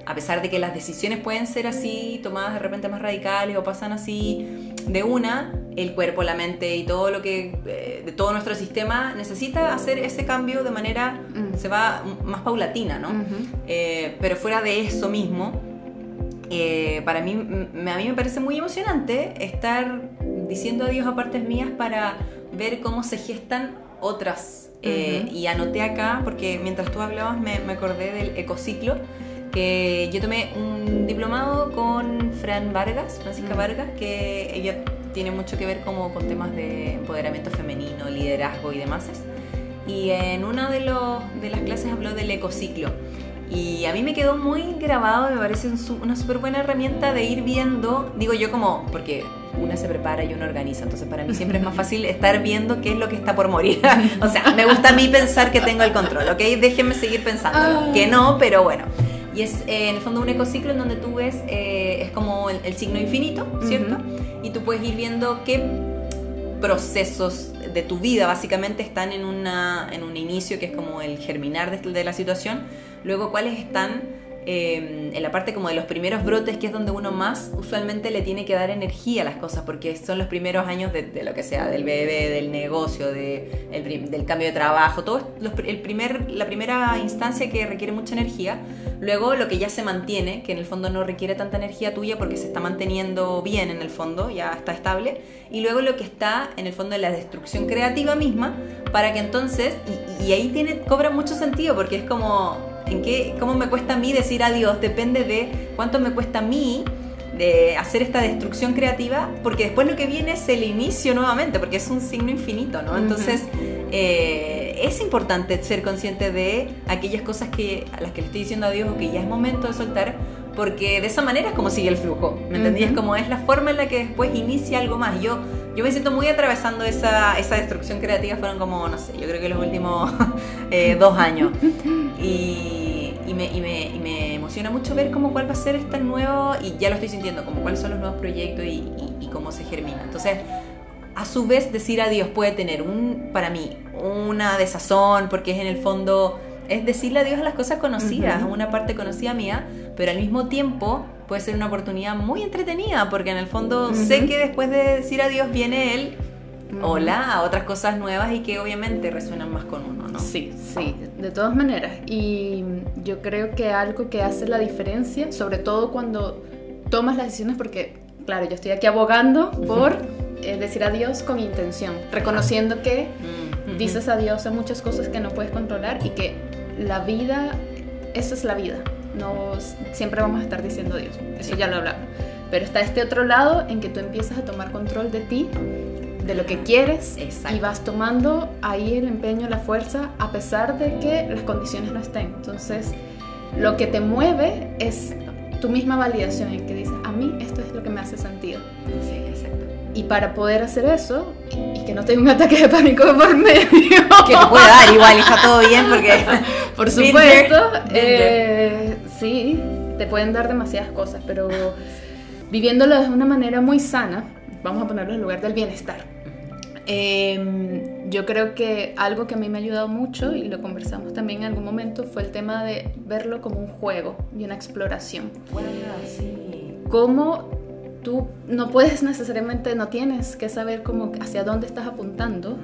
A pesar de que las decisiones pueden ser así, tomadas de repente más radicales o pasan así de una, el cuerpo, la mente y todo lo que, eh, de todo nuestro sistema necesita hacer ese cambio de manera, Mm. se va más paulatina, ¿no? Eh, pero fuera de eso mismo, eh, para mí, a mí me parece muy emocionante estar diciendo adiós a partes mías para ver cómo se gestan otras. Y anoté acá, porque mientras tú hablabas me, me acordé del ecociclo, que yo tomé un diplomado con Fran Vargas, Francisca Mm. Vargas, que ella tiene mucho que ver como con temas de empoderamiento femenino, liderazgo y demás. Y en una de, los, de las clases habló del ecociclo. Y a mí me quedó muy grabado, me parece un una súper buena herramienta de ir viendo, digo yo como, porque una se prepara y uno organiza, entonces para mí siempre es más fácil estar viendo qué es lo que está por morir. o sea, me gusta a mí pensar que tengo el control, ¿ok? Déjenme seguir pensando, Ah. que no, pero bueno. Y es eh, en el fondo un ecociclo en donde tú ves, eh, es como el, el signo infinito, ¿cierto? Y tú puedes ir viendo qué procesos de tu vida básicamente están en, una, en un inicio que es como el germinar de, de la situación, luego cuáles están eh, en la parte como de los primeros brotes, que es donde uno más usualmente le tiene que dar energía a las cosas, porque son los primeros años de, de lo que sea, del bebé, del negocio, de, el del cambio de trabajo, todo los el primer, la primera instancia que requiere mucha energía, luego lo que ya se mantiene, que en el fondo no requiere tanta energía tuya porque se está manteniendo bien en el fondo, ya está estable, y luego lo que está en el fondo de la destrucción creativa misma, para que entonces, y, y ahí tiene, cobra mucho sentido, porque es como, ¿en qué, ¿cómo me cuesta a mí decir adiós? Depende de cuánto me cuesta a mí de hacer esta destrucción creativa, porque después lo que viene es el inicio nuevamente, porque es un signo infinito, ¿no? Entonces, eh, es importante ser consciente de aquellas cosas que, a las que le estoy diciendo a Dios o que ya es momento de soltar, porque de esa manera es como sigue el flujo, ¿me entendí? Es como es la forma en la que después inicia algo más. Yo, yo me siento muy atravesando esa, esa destrucción creativa, fueron como, no sé, yo creo que los últimos eh, dos años. Y, y, me, y, me, y, me, emociona mucho ver cómo cuál va a ser este nuevo, y ya lo estoy sintiendo, como cuáles son los nuevos proyectos y, y cómo se germina. Entonces, a su vez decir adiós puede tener un, para mí, una desazón, porque es en el fondo, es decirle adiós a las cosas conocidas, a una parte conocida mía, pero al mismo tiempo puede ser una oportunidad muy entretenida, porque en el fondo sé que después de decir adiós viene él hola a otras cosas nuevas y que obviamente resuenan más con uno, ¿no? Sí, sí, de todas maneras. Y yo creo que algo que hace la diferencia, sobre todo cuando tomas las decisiones, porque, claro, yo estoy aquí abogando por eh, decir adiós con intención, reconociendo que dices adiós a muchas cosas que no puedes controlar y que la vida, esa es la vida. No siempre vamos a estar diciendo adiós, eso ya lo hablamos. Pero está este otro lado en que tú empiezas a tomar control de ti, de lo que quieres y vas tomando ahí el empeño, la fuerza, a pesar de que las condiciones no estén. Entonces, lo que te mueve es tu misma validación en que dices, a mí esto es lo que me hace sentido. Sí, exacto. Y para poder hacer eso, y que no tenga un ataque de pánico por medio. Que te puede dar igual, y está todo bien, porque. por supuesto. Eh, sí, te pueden dar demasiadas cosas, pero viviéndolo de una manera muy sana, vamos a ponerlo en lugar del bienestar. Eh, yo creo que algo que a mí me ha ayudado mucho, y lo conversamos también en algún momento, fue el tema de verlo como un juego y una exploración. Bueno, sí. Cómo tú no puedes necesariamente, no tienes que saber cómo, hacia dónde estás apuntando,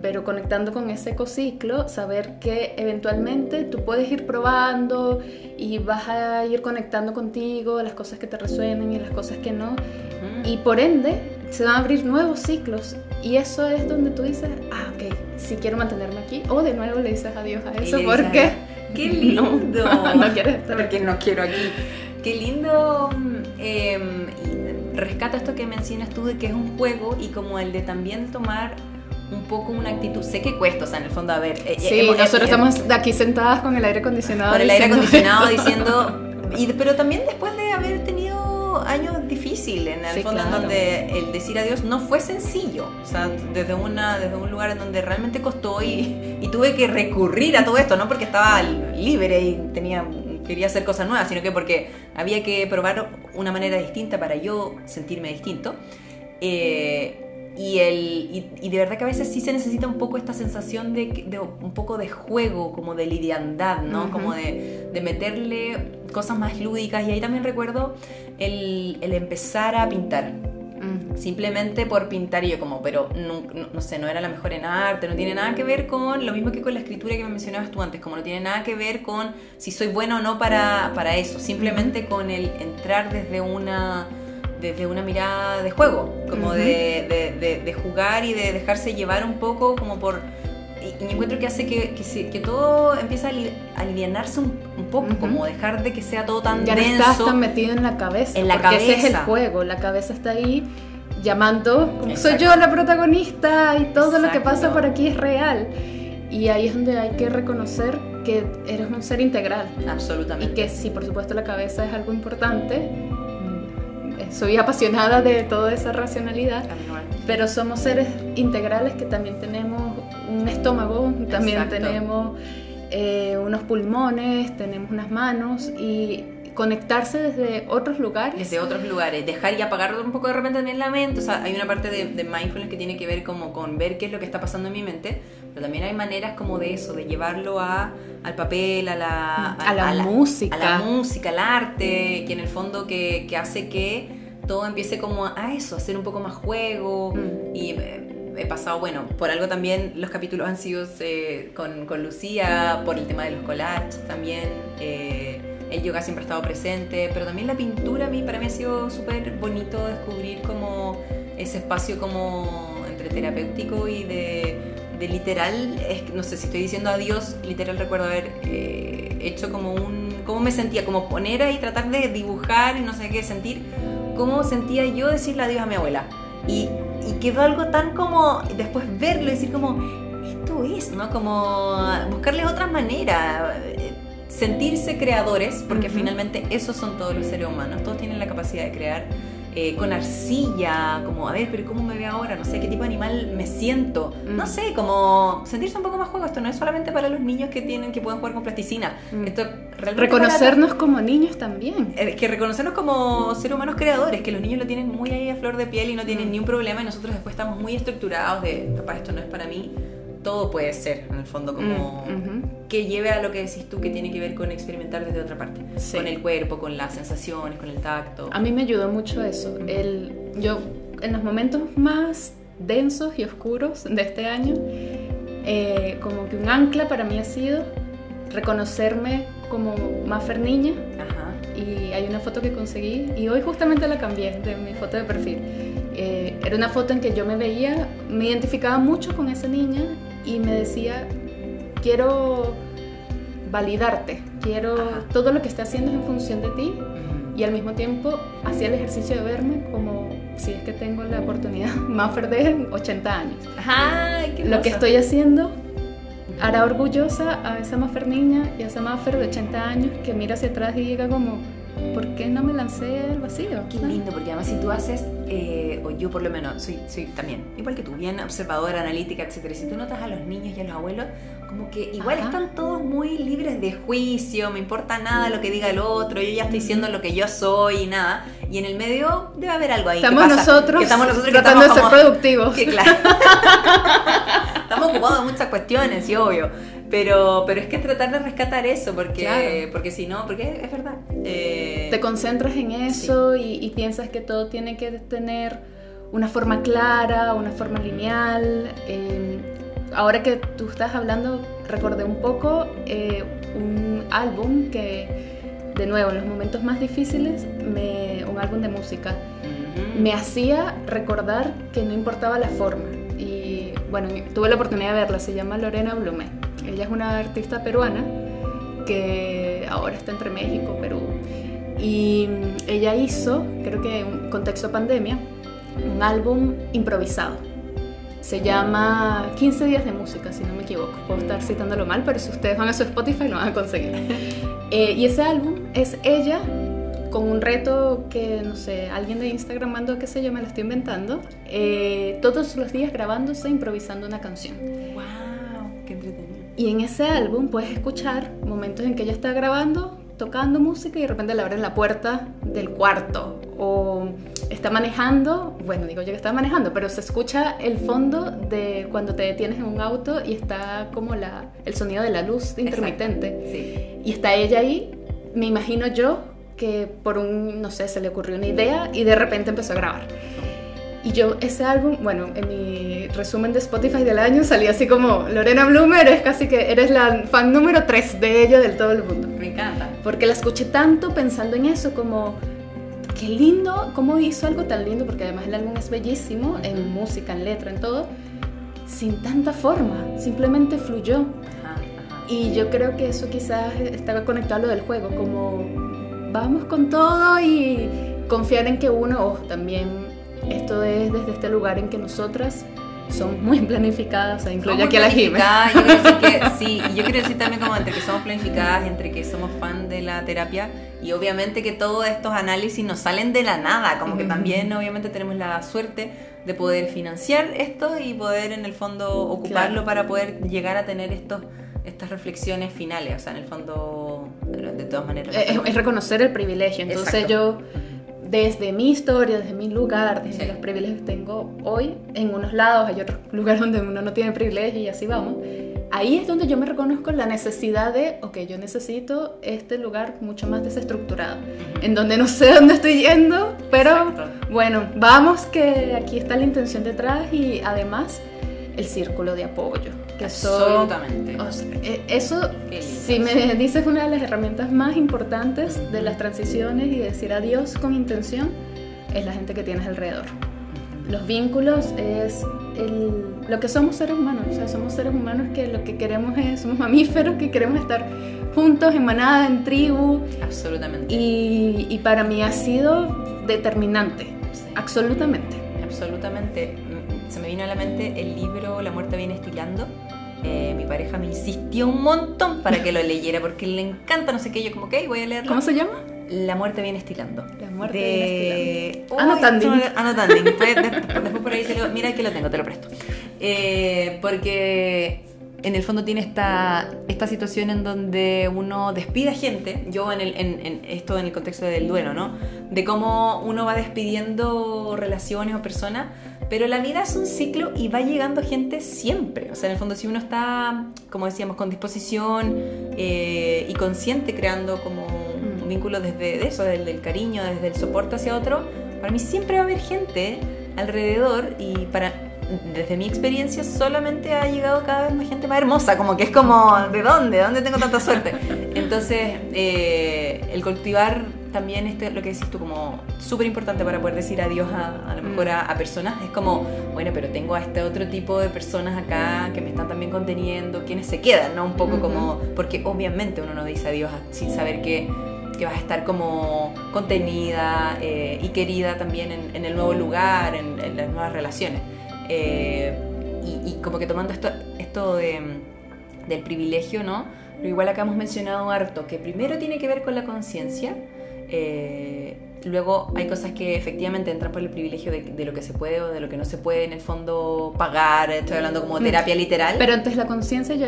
pero conectando con ese ecociclo, saber que eventualmente tú puedes ir probando y vas a ir conectando contigo, las cosas que te resuenen y las cosas que no, y por ende se van a abrir nuevos ciclos y eso es donde tú dices, ah, ok, si quiero mantenerme aquí, o de nuevo le dices adiós a eso, porque... ¡Qué lindo! No, no quieres estar Porque no quiero aquí. Qué lindo eh, rescata esto que mencionas tú de que es un juego y como el de también tomar un poco una actitud. Sé que cuesta, o sea, en el fondo, a ver. Eh, sí, hemos, nosotros eh, estamos aquí sentadas con el aire acondicionado. Con el aire acondicionado diciendo. Y, pero también después de haber tenido años difíciles, en el Sí, fondo, en claro. donde el decir adiós no fue sencillo. O sea, desde, una, desde un lugar en donde realmente costó y, y tuve que recurrir a todo esto, no porque estaba libre y tenía quería hacer cosas nuevas, sino que porque había que probar una manera distinta para yo sentirme distinto. Eh, y, el, y, y de verdad que a veces sí se necesita un poco esta sensación de, de un poco de juego, como de lidiandad, ¿no? Como de, de meterle cosas más lúdicas. Y ahí también recuerdo el, el empezar a pintar Mm. simplemente por pintar y yo como, pero no, no- no sé, no era la mejor en arte, no tiene nada que ver con lo mismo que con la escritura que me mencionabas tú antes, como no tiene nada que ver con si soy bueno o no para, para eso, simplemente con el entrar desde una desde una mirada de juego, como de, de- de- de jugar y de dejarse llevar un poco como por... Y, y encuentro que hace que, que, que todo empieza a, li- a un, un poco, como dejar de que sea todo tan Ya denso. estás tan metido en la cabeza. En la porque ese es el cabeza. juego. La cabeza está ahí llamando, como soy yo la protagonista y todo lo que pasa por aquí es real. Y ahí es donde hay que reconocer que eres un ser integral. Y Absolutamente. que sí, por supuesto, la cabeza es algo importante. Soy apasionada de toda esa racionalidad. Pero somos seres integrales que también tenemos un estómago, también Exacto. tenemos eh, unos pulmones, tenemos unas manos y conectarse desde otros lugares. desde otros lugares, dejar y apagar un poco de repente en la mente, o sea, hay una parte de, de mindfulness que tiene que ver como con ver qué es lo que está pasando en mi mente, pero también hay maneras como de eso, de llevarlo a, al papel, a la, A la música. a la música, al arte, que en el fondo que, que hace que todo empiece como a eso, a ser un poco más juego Mm. y he pasado, bueno, por algo también los capítulos han sido eh, con, con Lucía, por el tema de los collages también. eh, el yoga siempre ha estado presente, pero también la pintura a mí, para mí ha sido súper bonito descubrir como ese espacio como entre terapéutico y de, de literal, es, no sé si estoy diciendo adiós, literal recuerdo haber eh, hecho como un, cómo me sentía, como poner ahí, tratar de dibujar y no sé qué, sentir cómo sentía yo decirle adiós a mi abuela. Y, y quedó algo tan como, después verlo y decir como, esto es, ¿no? Como buscarle otra manera, eh, sentirse creadores, porque Ujú. finalmente esos son todos los seres humanos, todos tienen la capacidad de crear. eh, con arcilla, como a ver, pero ¿cómo me veo ahora? No sé, ¿qué tipo de animal me siento? Mm. No sé, como sentirse un poco más juego. Esto no es solamente para los niños que tienen que pueden jugar con plasticina. Mm. Esto Reconocernos como niños también. para- eh, que reconocernos como seres humanos creadores, que los niños lo tienen muy ahí a flor de piel y no tienen Mm. ni un problema y nosotros después estamos muy estructurados de, papá, esto no es para mí. Todo puede ser, en el fondo, como Mm. Que lleve a lo que decís tú, que tiene que ver con experimentar desde otra parte. Sí. Con el cuerpo, con las sensaciones, con el tacto. A mí me ayudó mucho eso. El, yo, en los momentos más densos y oscuros de este año, eh, como que un ancla para mí ha sido reconocerme como Maffer niña. Ajá. Y hay una foto que conseguí y hoy justamente la cambié de mi foto de perfil. Eh, era una foto en que yo me veía, me identificaba mucho con esa niña y me decía, quiero validarte, quiero Ajá. todo lo que esté haciendo es en función de ti y al mismo tiempo hacía el ejercicio de verme como si es que tengo la oportunidad más de 80 años. Ay, qué Lo que estoy haciendo hará orgullosa a esa Maffer niña y a esa Maffer de 80 años que mira hacia atrás y diga como, ¿por qué no me lancé al vacío? Qué lindo, porque además si tú haces, eh, o yo por lo menos, soy, soy también, igual que tú, bien observadora, analítica, etcétera. Si tú notas a los niños y a los abuelos, como que igual Ajá. están todos muy libres de juicio, me importa nada lo que diga el otro, yo ya estoy diciendo lo que yo soy y nada. Y en el medio debe haber algo ahí. Estamos nosotros, que estamos nosotros que tratando de ser como- productivos. que claro. Estamos ocupados de muchas cuestiones, sí, obvio. Pero, pero es que es tratar de rescatar eso, porque, Claro. porque si no, porque es verdad. Eh, Te concentras en eso y, y piensas que todo tiene que tener una forma clara, una forma lineal. Eh, ahora que tú estás hablando, recordé un poco eh, un álbum que, de nuevo, en los momentos más difíciles, me, un álbum de música, me hacía recordar que no importaba la forma. Y bueno, tuve la oportunidad de verla, se llama Lorena Blume. Ella es una artista peruana que ahora está entre México, Perú. Y ella hizo, creo que en contexto pandemia, un álbum improvisado. Se llama 15 días de música, si no me equivoco. Puedo estar citándolo mal, pero si ustedes van a su Spotify lo van a conseguir. Eh, y ese álbum es ella con un reto que, no sé, alguien de Instagram mandó, qué sé yo, me lo estoy inventando, eh, todos los días grabándose, improvisando una canción. ¡Wow! ¡Qué entretenido! Y en ese álbum puedes escuchar momentos en que ella está grabando, tocando música y de repente le abren la puerta del cuarto. O está manejando, bueno, digo yo que está manejando, pero se escucha el fondo de cuando te detienes en un auto y está como la, el sonido de la luz intermitente. Sí. Y está ella ahí, me imagino yo que por un, no sé, se le ocurrió una idea y de repente empezó a grabar. Y yo ese álbum, bueno, en mi resumen de Spotify del año salía así como Lorena Blumer, es casi que eres la fan número 3 de ella del todo el mundo. Me encanta. Porque la escuché tanto pensando en eso, como qué lindo, cómo hizo algo tan lindo, porque además el álbum es bellísimo, en música, en letra, en todo, sin tanta forma, simplemente fluyó. Y yo creo que eso quizás estaba conectado a lo del juego, como vamos con todo y confiar en que uno, o también esto es desde este lugar en que nosotras somos muy planificadas, o sea, incluye aquí a la planificadas, Yo quiero decir que sí, y yo quiero decir también como entre que somos planificadas, entre que somos fan de la terapia y obviamente que todos estos análisis nos salen de la nada, como que también obviamente tenemos la suerte de poder financiar esto y poder en el fondo ocuparlo Claro. para poder llegar a tener estos estas reflexiones finales, o sea, en el fondo de todas maneras. Es, es reconocer el privilegio. Entonces Exacto. yo, desde mi historia, desde mi lugar, desde Sí. los privilegios que tengo hoy, en unos lados hay otros lugares donde uno no tiene privilegio y así vamos. Ahí es donde yo me reconozco la necesidad de, ok, yo necesito este lugar mucho más desestructurado, en donde no sé dónde estoy yendo, pero Exacto. bueno, vamos que aquí está la intención detrás y además el círculo de apoyo, que son Absolutamente. o sea, e- eso, si me dices una de las herramientas más importantes de las transiciones y decir adiós con intención, es la gente que tienes alrededor. Los vínculos es el- lo que somos seres humanos, o sea, somos seres humanos que lo que queremos es, somos mamíferos que queremos estar juntos, en manada, en tribu, Absolutamente. y, y para mí ha sido determinante, Sí. absolutamente. Absolutamente. Mm, Se me vino a la mente el libro La muerte viene estilando. Eh, mi pareja me insistió un montón para que lo leyera porque le encanta, no sé qué. Yo, como, ok, voy a leerlo. ¿Cómo se llama? La muerte viene estilando. La muerte de... viene estilando. Anotanding. Anotanding. Después, después- después por ahí te lo... Mira que lo tengo, te lo presto. Eh, porque en el fondo tiene esta, esta situación en donde uno despide a gente, yo en, el, en, en esto en el contexto del duelo, ¿no? De cómo uno va despidiendo relaciones o personas, pero la vida es un ciclo y va llegando gente siempre. O sea, en el fondo si uno está, como decíamos, con disposición eh, y consciente creando como un vínculo desde eso, desde el cariño, desde el soporte hacia otro, para mí siempre va a haber gente alrededor y para desde mi experiencia solamente ha llegado cada vez más gente más hermosa, como que es como, ¿de dónde? ¿De dónde tengo tanta suerte? Entonces, eh, el cultivar también este, lo que decís tú como súper importante para poder decir adiós a, a lo mejor a, a personas, es como, bueno, pero tengo a este otro tipo de personas acá que me están también conteniendo, quienes se quedan, ¿no? Un poco Ujú. como, porque obviamente uno no dice adiós a- sin saber que que vas a estar como contenida eh, y querida también en, en el nuevo lugar, en, en las nuevas relaciones. Eh, y, y como que tomando esto, esto de, del privilegio, ¿no? Pero igual acá hemos mencionado harto, que primero tiene que ver con la conciencia, eh, luego hay cosas que efectivamente entran por el privilegio de, de lo que se puede o de lo que no se puede en el fondo pagar, estoy hablando como Mm. terapia literal. Pero antes la conciencia yo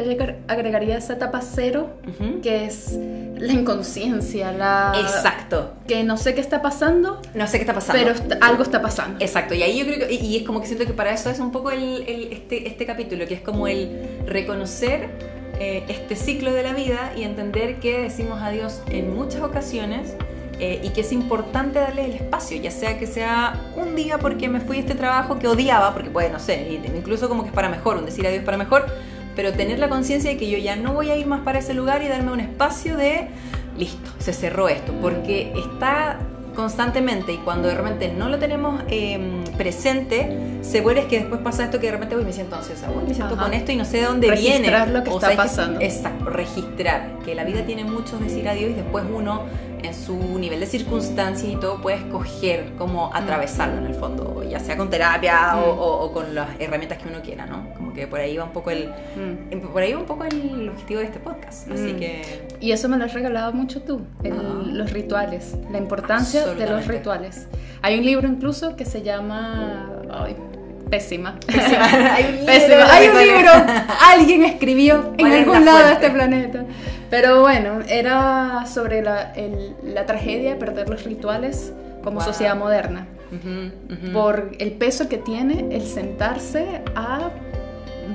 agregaría esa etapa cero, Ujú. que es la inconsciencia, la... Exacto. Que no sé qué está pasando, No sé qué está pasando. pero est- algo está pasando. Exacto, y ahí yo creo que, y y es como que siento que para eso es un poco el, el- este, este capítulo, que es como el reconocer eh, este ciclo de la vida y entender que decimos adiós en muchas ocasiones eh, y que es importante darle el espacio, ya sea que sea un día porque me fui a este trabajo que odiaba, porque puede, no sé, incluso como que es para mejor, un decir adiós para mejor, pero tener la conciencia de que yo ya no voy a ir más para ese lugar y darme un espacio de, listo, se cerró esto, porque está constantemente y cuando de repente no lo tenemos eh, presente, se vuelve es que después pasa esto que de repente uy, me siento ansiosa, uy, me siento Ajá. con esto y no sé de dónde viene. Registrar lo que O está pasando. exacto, registrar, que la vida tiene muchos decir adiós y después uno en su nivel de circunstancias y todo puede escoger cómo atravesarlo en el fondo, ya sea con terapia o, Mm. o- o con las herramientas que uno quiera, ¿no? Como que por ahí va un poco el, Mm. por ahí va un poco el objetivo de este podcast, así Mm. que Y eso me lo has regalado mucho tú, el- Ajá. los rituales, la importancia de los rituales. Hay un libro incluso que se llama... Ay, pésima. hay un libro Pésima. Hay un libro, alguien escribió en ¿Cuál es algún la lado de este planeta. Pero bueno, era sobre la, el- la tragedia de perder los rituales como Wow. sociedad moderna. Ujú, ujú. Por el peso que tiene el sentarse a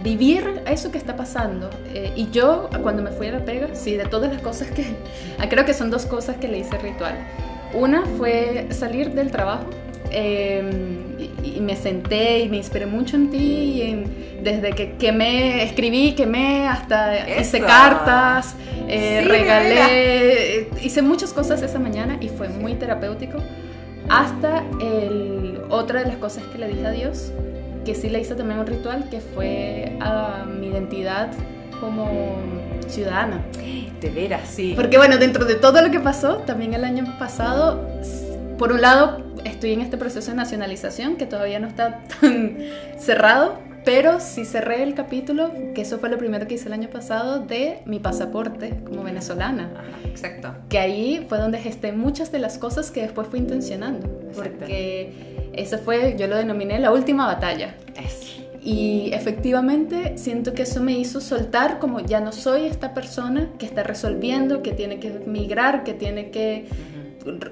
vivir eso que está pasando. Eh, y yo, cuando me fui a la pega, sí, de todas las cosas que... Creo que son dos cosas que le hice ritual. Una fue salir del trabajo eh, y, y me senté y me inspiré mucho en ti. y en- desde que quemé, escribí, quemé, hasta hice cartas, eh, Sí, regalé, eh, hice muchas cosas esa mañana y fue muy terapéutico. Hasta el, otra de las cosas que le dije a Dios, que sí le hice también un ritual, que fue a mi identidad como ciudadana. De veras, sí. Porque bueno, dentro de todo lo que pasó, también el año pasado, por un lado, estoy en este proceso de nacionalización que todavía no está tan cerrado, pero sí cerré el capítulo, que eso fue lo primero que hice el año pasado, de mi pasaporte como venezolana. Ajá, exacto. Que ahí fue donde gesté muchas de las cosas que después fui intencionando. Exacto. Porque eso fue, yo lo denominé la última batalla. Es. Y efectivamente siento que eso me hizo soltar como ya no soy esta persona que está resolviendo, que tiene que migrar, que tiene que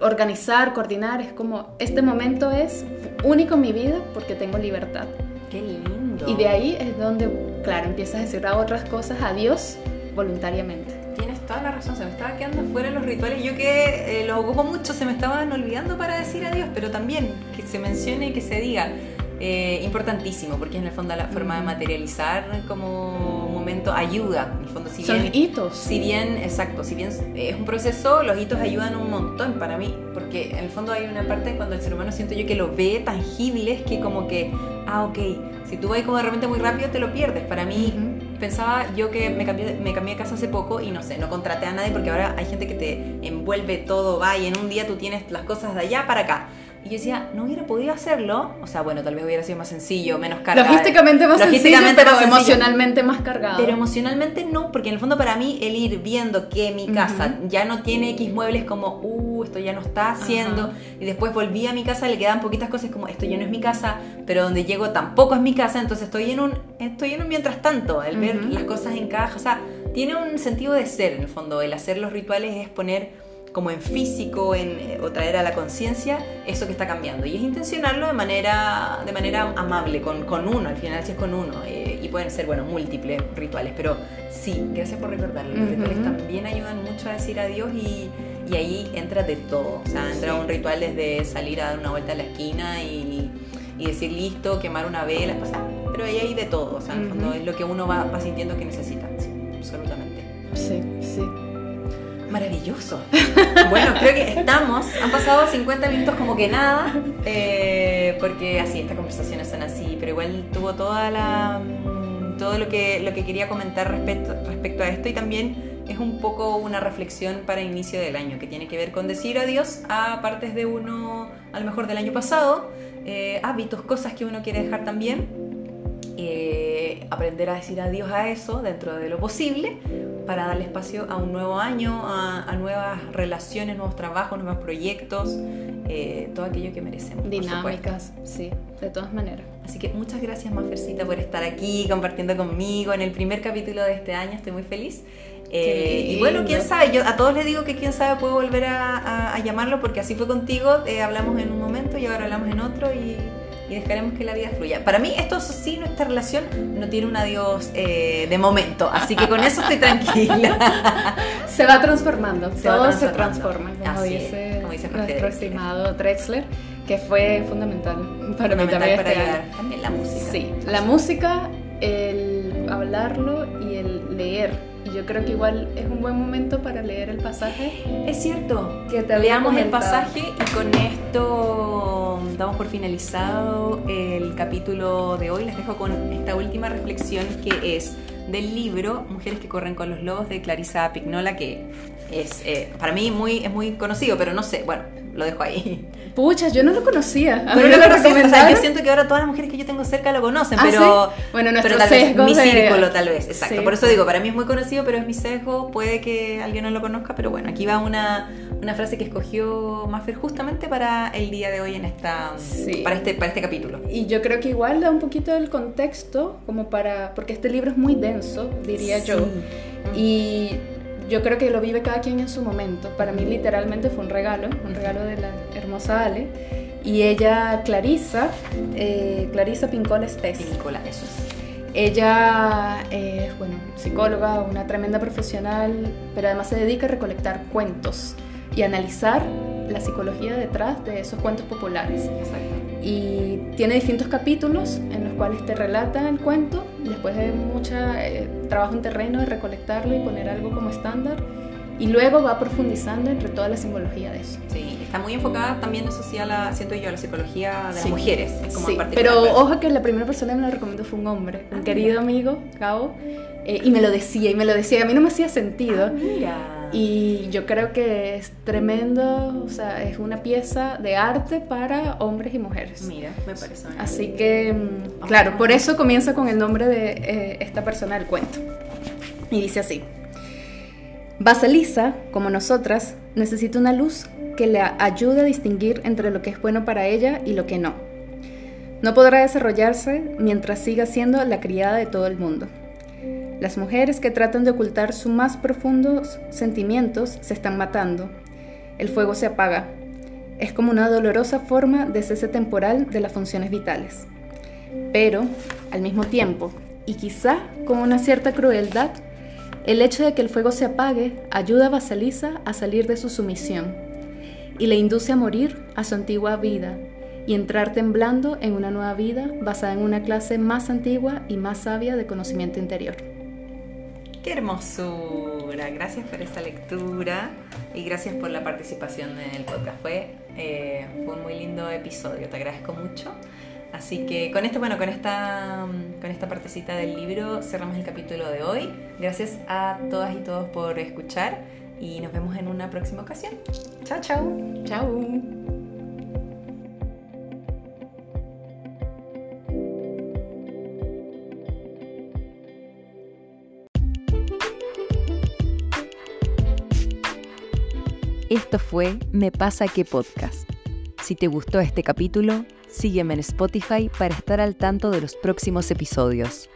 organizar, coordinar. Es como, este momento es único en mi vida porque tengo libertad. Qué lindo. Y de ahí es donde, claro, empiezas a decir a otras cosas adiós voluntariamente. Toda la razón, se me estaba quedando fuera los rituales. Yo que eh, los ocupo mucho, se me estaban olvidando para decir adiós, pero también que se mencione y que se diga. eh, importantísimo, porque en el fondo la forma de materializar como momento ayuda. En el fondo, si Son bien, hitos. si bien, exacto, si bien es un proceso, los hitos ayudan un montón para mí, porque en el fondo hay una parte cuando el ser humano siento yo que lo ve tangible, es que como que, ah, ok, si tú vas como de repente muy rápido te lo pierdes. Para mí, Ujú. Pensaba yo que me cambié, me cambié de casa hace poco y no sé, no contraté a nadie porque ahora hay gente que te envuelve todo, va y en un día tú tienes las cosas de allá para acá. Y yo decía, no hubiera podido hacerlo. O sea, bueno, tal vez hubiera sido más sencillo, menos cargado. Logísticamente más logísticamente sencillo, pero emocionalmente más cargado. Pero emocionalmente no, porque en el fondo para mí el ir viendo que mi casa ya no tiene X muebles como, uh, esto ya no está haciendo. Y después volví a mi casa, le quedaban poquitas cosas como, esto ya no es mi casa, pero donde llego tampoco es mi casa. Entonces estoy en un, estoy en un mientras tanto, el ver las cosas en caja. O sea, tiene un sentido de ser en el fondo. El hacer los rituales es poner como en físico en, eh, o traer a la conciencia eso que está cambiando. Y es intencionarlo de manera, de manera amable, con, con uno, al final si es con uno. Eh, y pueden ser, bueno, múltiples rituales, pero sí, gracias por recordarlo. Los rituales también ayudan mucho a decir adiós y, y ahí entra de todo. O sea, entra un ritual desde salir a dar una vuelta a la esquina y, y decir listo, quemar una vela, pero ahí hay de todo. O sea, en el fondo es lo que uno va, va sintiendo que necesita, sí, absolutamente. Sí, sí. Maravilloso. Bueno, creo que estamos. Han pasado 50 minutos como que nada. Eh, porque así, estas conversaciones son así. Pero igual tuvo toda la. Mm, todo lo que, lo que quería comentar respecto, respecto a esto. Y también es un poco una reflexión para inicio del año. Que tiene que ver con decir adiós a partes de uno, a lo mejor del año pasado. Eh, hábitos, cosas que uno quiere dejar también. Eh, aprender a decir adiós a eso dentro de lo posible para darle espacio a un nuevo año, a, nuevas relaciones, nuevos trabajos, nuevos proyectos, eh, todo aquello que merecemos. Dinámicas, sí, de todas maneras. Así que muchas gracias, Mafercita, por estar aquí compartiendo conmigo en el primer capítulo de este año. Estoy muy feliz. Eh, y bueno, quién sabe, yo a todos les digo que quién sabe puedo volver a, llamarlo porque así fue contigo, eh, hablamos en un momento y ahora hablamos en otro y y dejaremos que la vida fluya. Para mí, esto sí, nuestra relación no tiene un adiós eh, de momento, así que con eso estoy tranquila. se va transformando, todo se transforma, como, dice, nuestro estimado Drexler, que fue fundamental para mí también, para este también la música. Sí, la música, el hablarlo y el leer y yo creo que igual es un buen momento para leer el pasaje. Es cierto. Que te Leamos el pasaje y con esto damos por finalizado el capítulo de hoy. Les dejo con esta última reflexión que es del libro Mujeres que corren con los lobos de Clarisa Pignola, que es eh, para mí muy, es muy conocido, pero no sé, bueno, lo dejo ahí. Pucha, yo no lo conocía. A pero lo yo siento que ahora todas las mujeres que yo tengo cerca lo conocen, ¿Ah, pero, bueno, nuestro pero tal vez mi círculo tal vez, exacto. Por eso digo, para mí es muy conocido, pero es mi sesgo, puede que alguien no lo conozca, pero bueno, aquí va una, una frase que escogió Maffer justamente para el día de hoy en esta para este para este capítulo. Y yo creo que igual da un poquito del contexto como para porque este libro es muy denso, diría yo. Y yo creo que lo vive cada quien en su momento. Para mí literalmente fue un regalo, un regalo de la hermosa Ale. Y ella, Clarisa, eh, Clarisa Pincola Estés. Pincola, eso es. Ella es, bueno, psicóloga, una tremenda profesional, pero además se dedica a recolectar cuentos y analizar la psicología detrás de esos cuentos populares. Exacto y tiene distintos capítulos en los cuales te relata el cuento después de mucho eh, trabajo en terreno de recolectarlo y poner algo como estándar y luego va profundizando entre toda la simbología de eso. Sí, está muy enfocada también, eso sí, a la, siento yo, a la psicología de las mujeres. Como sí, pero ojo que la primera persona que me lo recomendó fue un hombre, un ah, querido amigo, Cabo, eh, y me lo decía, y me lo decía, a mí no me hacía sentido. Ah, mira. Y yo creo que es tremendo, o sea, es una pieza de arte para hombres y mujeres. Mira, me parece. Así que, mm, claro, por eso comienza con el nombre de eh, esta persona del cuento. Y dice así. Baselisa, como nosotras, necesita una luz que le ayude a distinguir entre lo que es bueno para ella y lo que no. No podrá desarrollarse mientras siga siendo la criada de todo el mundo. Las mujeres que tratan de ocultar sus más profundos sentimientos se están matando. El fuego se apaga. Es como una dolorosa forma de cese temporal de las funciones vitales. Pero, al mismo tiempo, y quizá con una cierta crueldad, el hecho de que el fuego se apague ayuda a Basilisa a salir de su sumisión y le induce a morir a su antigua vida y entrar temblando en una nueva vida basada en una clase más antigua y más sabia de conocimiento interior. Qué hermosura. Gracias por esta lectura y gracias por la participación en el podcast. Fue, eh, fue un muy lindo episodio. Te agradezco mucho. Así que con esto, bueno, con esta, con esta partecita del libro cerramos el capítulo de hoy. Gracias a todas y todos por escuchar y nos vemos en una próxima ocasión. Chao, chao. Chao. Esto fue Me pasa que podcast. Si te gustó este capítulo, sígueme en Spotify para estar al tanto de los próximos episodios.